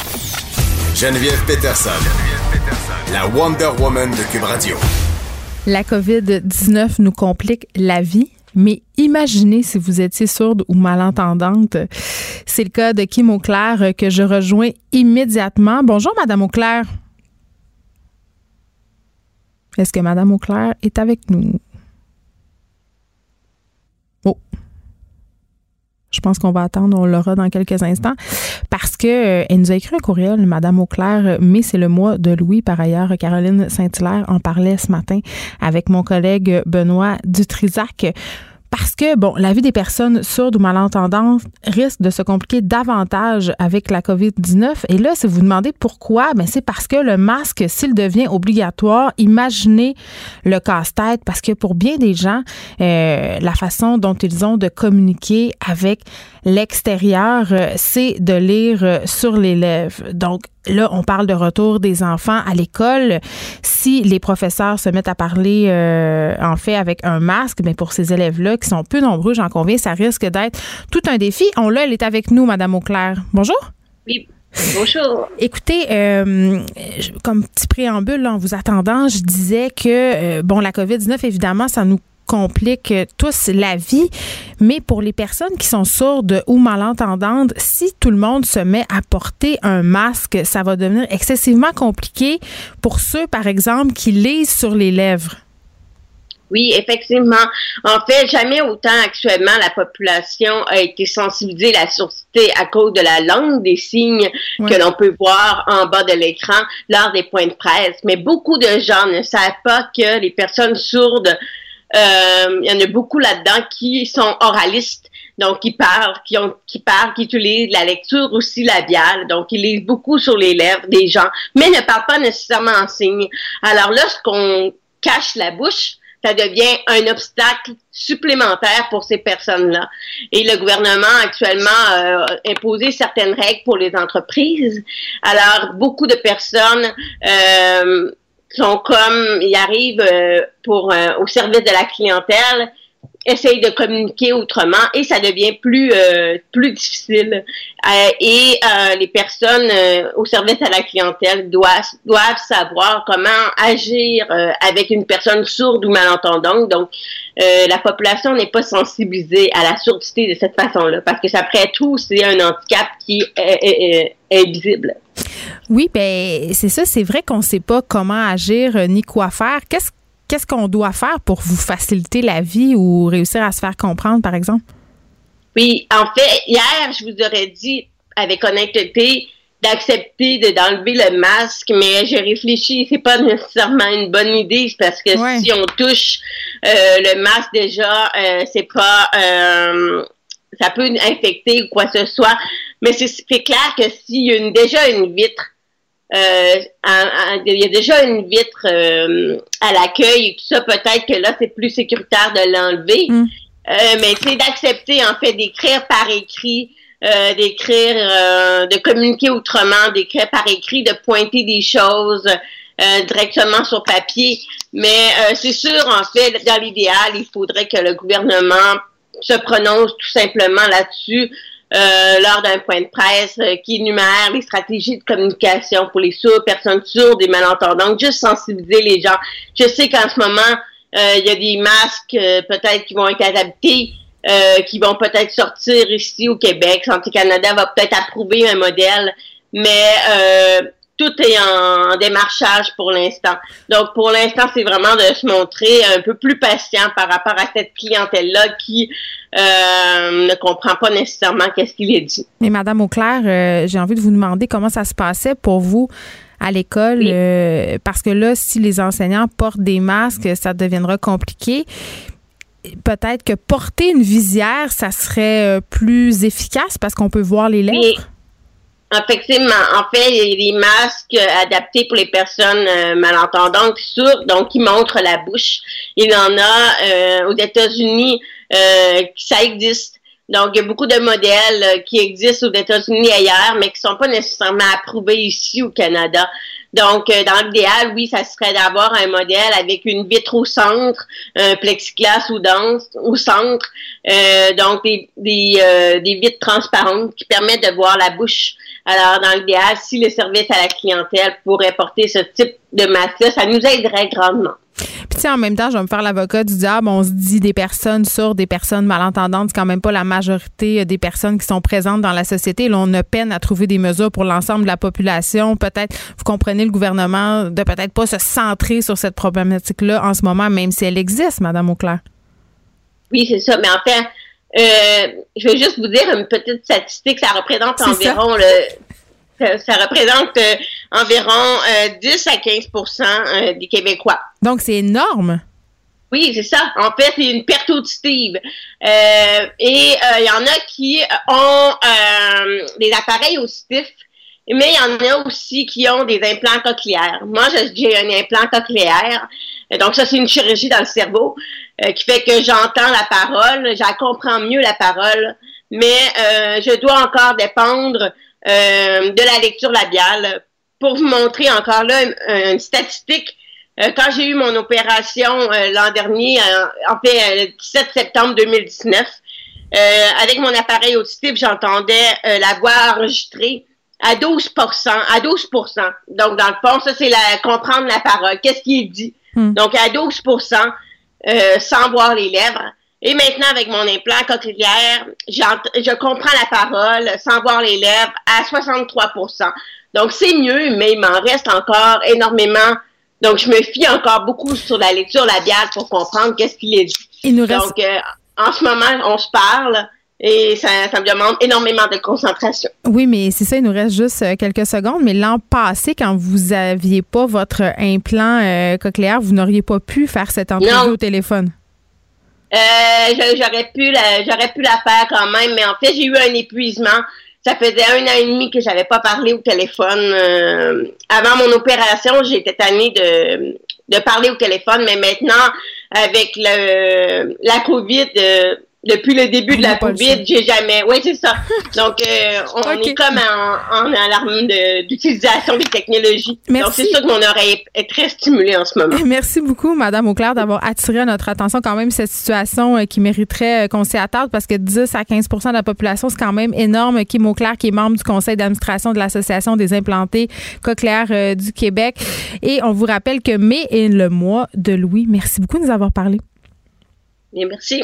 Geneviève Peterson. La Wonder Woman de Cube Radio. La COVID-19 nous complique la vie. Mais imaginez si vous étiez sourde ou malentendante. C'est le cas de Kim Auclair que je rejoins immédiatement. Bonjour, Madame Auclair. Est-ce que Madame Auclair est avec nous? Oh. Je pense qu'on va attendre, on l'aura dans quelques instants. Parce que euh, elle nous a écrit un courriel, Madame Auclair, mais c'est le mois de Louis. Par ailleurs, Caroline Saint-Hilaire en parlait ce matin avec mon collègue Benoît Dutrisac parce que, bon, la vie des personnes sourdes ou malentendantes risque de se compliquer davantage avec la COVID-19. Et là, si vous demandez pourquoi, ben c'est parce que le masque, s'il devient obligatoire, imaginez le casse-tête, parce que pour bien des gens, euh, la façon dont ils ont de communiquer avec l'extérieur, euh, c'est de lire euh, sur les lèvres. Donc, Là, on parle de retour des enfants à l'école. Si les professeurs se mettent à parler, euh, en fait, avec un masque, mais pour ces élèves-là, qui sont peu nombreux, j'en conviens, ça risque d'être tout un défi. On l'a, elle est avec nous, Madame Auclair. Bonjour. Oui. Bonjour. Écoutez, euh, comme petit préambule, en vous attendant, je disais que, euh, bon, la COVID-19, évidemment, ça nous complique tous la vie. Mais pour les personnes qui sont sourdes ou malentendantes, si tout le monde se met à porter un masque, ça va devenir excessivement compliqué pour ceux, par exemple, qui lisent sur les lèvres. Oui, effectivement. En fait, jamais autant actuellement la population a été sensibilisée à la surdité à cause de la langue des signes que l'on peut voir en bas de l'écran lors des points de presse. Mais beaucoup de gens ne savent pas que les personnes sourdes euh, il y en a beaucoup là-dedans qui sont oralistes, donc qui parlent, qui ont, qui parlent, qui utilisent la lecture aussi labiale, donc ils lisent beaucoup sur les lèvres des gens, mais ne parlent pas nécessairement en signe. Alors lorsqu'on cache la bouche, ça devient un obstacle supplémentaire pour ces personnes-là. Et le gouvernement actuellement a imposé certaines règles pour les entreprises. Alors, beaucoup de personnes euh, sont comme, ils arrivent euh, pour euh, au service de la clientèle, essayent de communiquer autrement et ça devient plus euh, plus difficile. et les personnes au service à la clientèle doivent doivent savoir comment agir avec une personne sourde ou malentendante. Donc la population n'est pas sensibilisée à la surdité de cette façon-là parce que après tout c'est un handicap qui est, est visible. Oui, ben c'est ça, c'est vrai qu'on ne sait pas comment agir euh, ni quoi faire. Qu'est-ce qu'est-ce qu'on doit faire pour vous faciliter la vie ou réussir à se faire comprendre, par exemple? Oui, en fait, hier, je vous aurais dit avec honnêteté d'accepter d'enlever le masque, mais j'ai réfléchi, c'est pas *laughs* nécessairement une bonne idée parce que si on touche euh, le masque déjà, euh, c'est pas ça peut infecter ou quoi que ce soit. Mais c'est clair que s'il y a une, déjà une vitre, euh, il y a déjà une vitre euh, à l'accueil et tout ça, peut-être que là, c'est plus sécuritaire de l'enlever. Mm. Euh, mais c'est d'accepter, en fait, d'écrire par écrit, euh, d'écrire, de communiquer autrement, d'écrire par écrit, de pointer des choses directement sur papier. Mais c'est sûr, en fait, dans l'idéal, il faudrait que le gouvernement se prononce tout simplement là-dessus euh, lors d'un point de presse euh, qui énumère les stratégies de communication pour les sourds, personnes sourdes et malentendantes, juste sensibiliser les gens. Je sais qu'en ce moment, euh, il y a des masques peut-être qui vont être adaptés, qui vont peut-être sortir ici au Québec. Santé Canada va peut-être approuver un modèle, mais tout est en, démarchage pour l'instant. Donc, pour l'instant, c'est vraiment de se montrer un peu plus patient par rapport à cette clientèle-là qui euh, ne comprend pas nécessairement qu'est-ce qu'il est dit. Mais Madame Auclair, euh, j'ai envie de vous demander comment ça se passait pour vous à l'école, euh, parce que là, si les enseignants portent des masques, ça deviendra compliqué peut-être que porter une visière, ça serait plus efficace parce qu'on peut voir les lèvres. En fait, il y a des masques adaptés pour les personnes euh, malentendantes, sourdes, donc qui montrent la bouche. Il en a euh, aux États-Unis, euh, ça existe. Donc, il y a beaucoup de modèles qui existent aux États-Unis ailleurs, mais qui sont pas nécessairement approuvés ici au Canada. Donc, euh, dans l'idéal, oui, ça serait d'avoir un modèle avec une vitre au centre, un plexiglas ou dense au centre, euh, donc des, des, euh, des vitres transparentes qui permettent de voir la bouche. Alors, dans l'idéal, si le service à la clientèle pourrait porter ce type de masque-là, ça nous aiderait grandement. Puis en même temps, je vais me faire l'avocat du diable. On se dit des personnes sourdes, des personnes malentendantes, c'est quand même pas la majorité des personnes qui sont présentes dans la société. Là, on a peine à trouver des mesures pour l'ensemble de la population. Peut-être, vous comprenez le gouvernement de peut-être pas se centrer sur cette problématique-là en ce moment, même si elle existe, Madame Auclair. Oui, c'est ça. Mais en fait, euh, je vais juste vous dire une petite statistique. Ça représente environ le ça représente euh, environ 10 euh, à 15% euh, des Québécois. Donc, c'est énorme. Oui, c'est ça. En fait, c'est une perte auditive. et il y en a qui ont des appareils auditifs, mais il y en a aussi qui ont des implants cochléaires. Moi, j'ai un implant cochléaire. Donc, ça, c'est une chirurgie dans le cerveau qui fait que j'entends la parole, j'en comprends mieux la parole, mais je dois encore dépendre de la lecture labiale. Pour vous montrer encore là une, statistique, euh, quand j'ai eu mon opération euh, l'an dernier, en fait le 17 septembre 2019, avec mon appareil auditif, j'entendais la voix enregistrée à 12% à 12% Donc, dans le fond, ça, c'est la, comprendre la parole. Qu'est-ce qui est dit? Hmm. Donc, à 12% sans voir les lèvres. Et maintenant, avec mon implant cochléaire, je comprends la parole sans voir les lèvres à 63% Donc, c'est mieux, mais il m'en reste encore énormément. Donc, je me fie encore beaucoup sur la lecture labiale pour comprendre qu'est-ce qu'il est dit. Donc, euh, en ce moment, on se parle. Et ça, ça, me demande énormément de concentration. Oui, mais c'est ça, il nous reste juste euh, quelques secondes. Mais l'an passé, quand vous aviez pas votre implant euh, cochléaire, vous n'auriez pas pu faire cette entrevue au téléphone. Euh, j'aurais pu la, j'aurais pu la faire quand même, mais en fait, j'ai eu un épuisement. Ça faisait un an et demi que j'avais pas parlé au téléphone. Euh, avant mon opération, j'étais tannée de, de parler au téléphone, mais maintenant, avec le, la COVID, euh, depuis le début de la COVID, j'ai jamais. Oui, c'est ça. Donc, euh, on est comme en, en alarme d'utilisation des technologies. Merci. Donc, c'est sûr que mon oreille est très stimulée en ce moment. *laughs* Merci beaucoup, Madame Auclair, d'avoir attiré notre attention quand même cette situation euh, qui mériterait euh, qu'on s'y attarde parce que 10 à 15% de la population, c'est quand même énorme. Kim Auclair, qui est membre du conseil d'administration de l'Association des implantés cochléaires du Québec. Et on vous rappelle que mai est le mois de Louis. Merci beaucoup de nous avoir parlé. Bien, merci.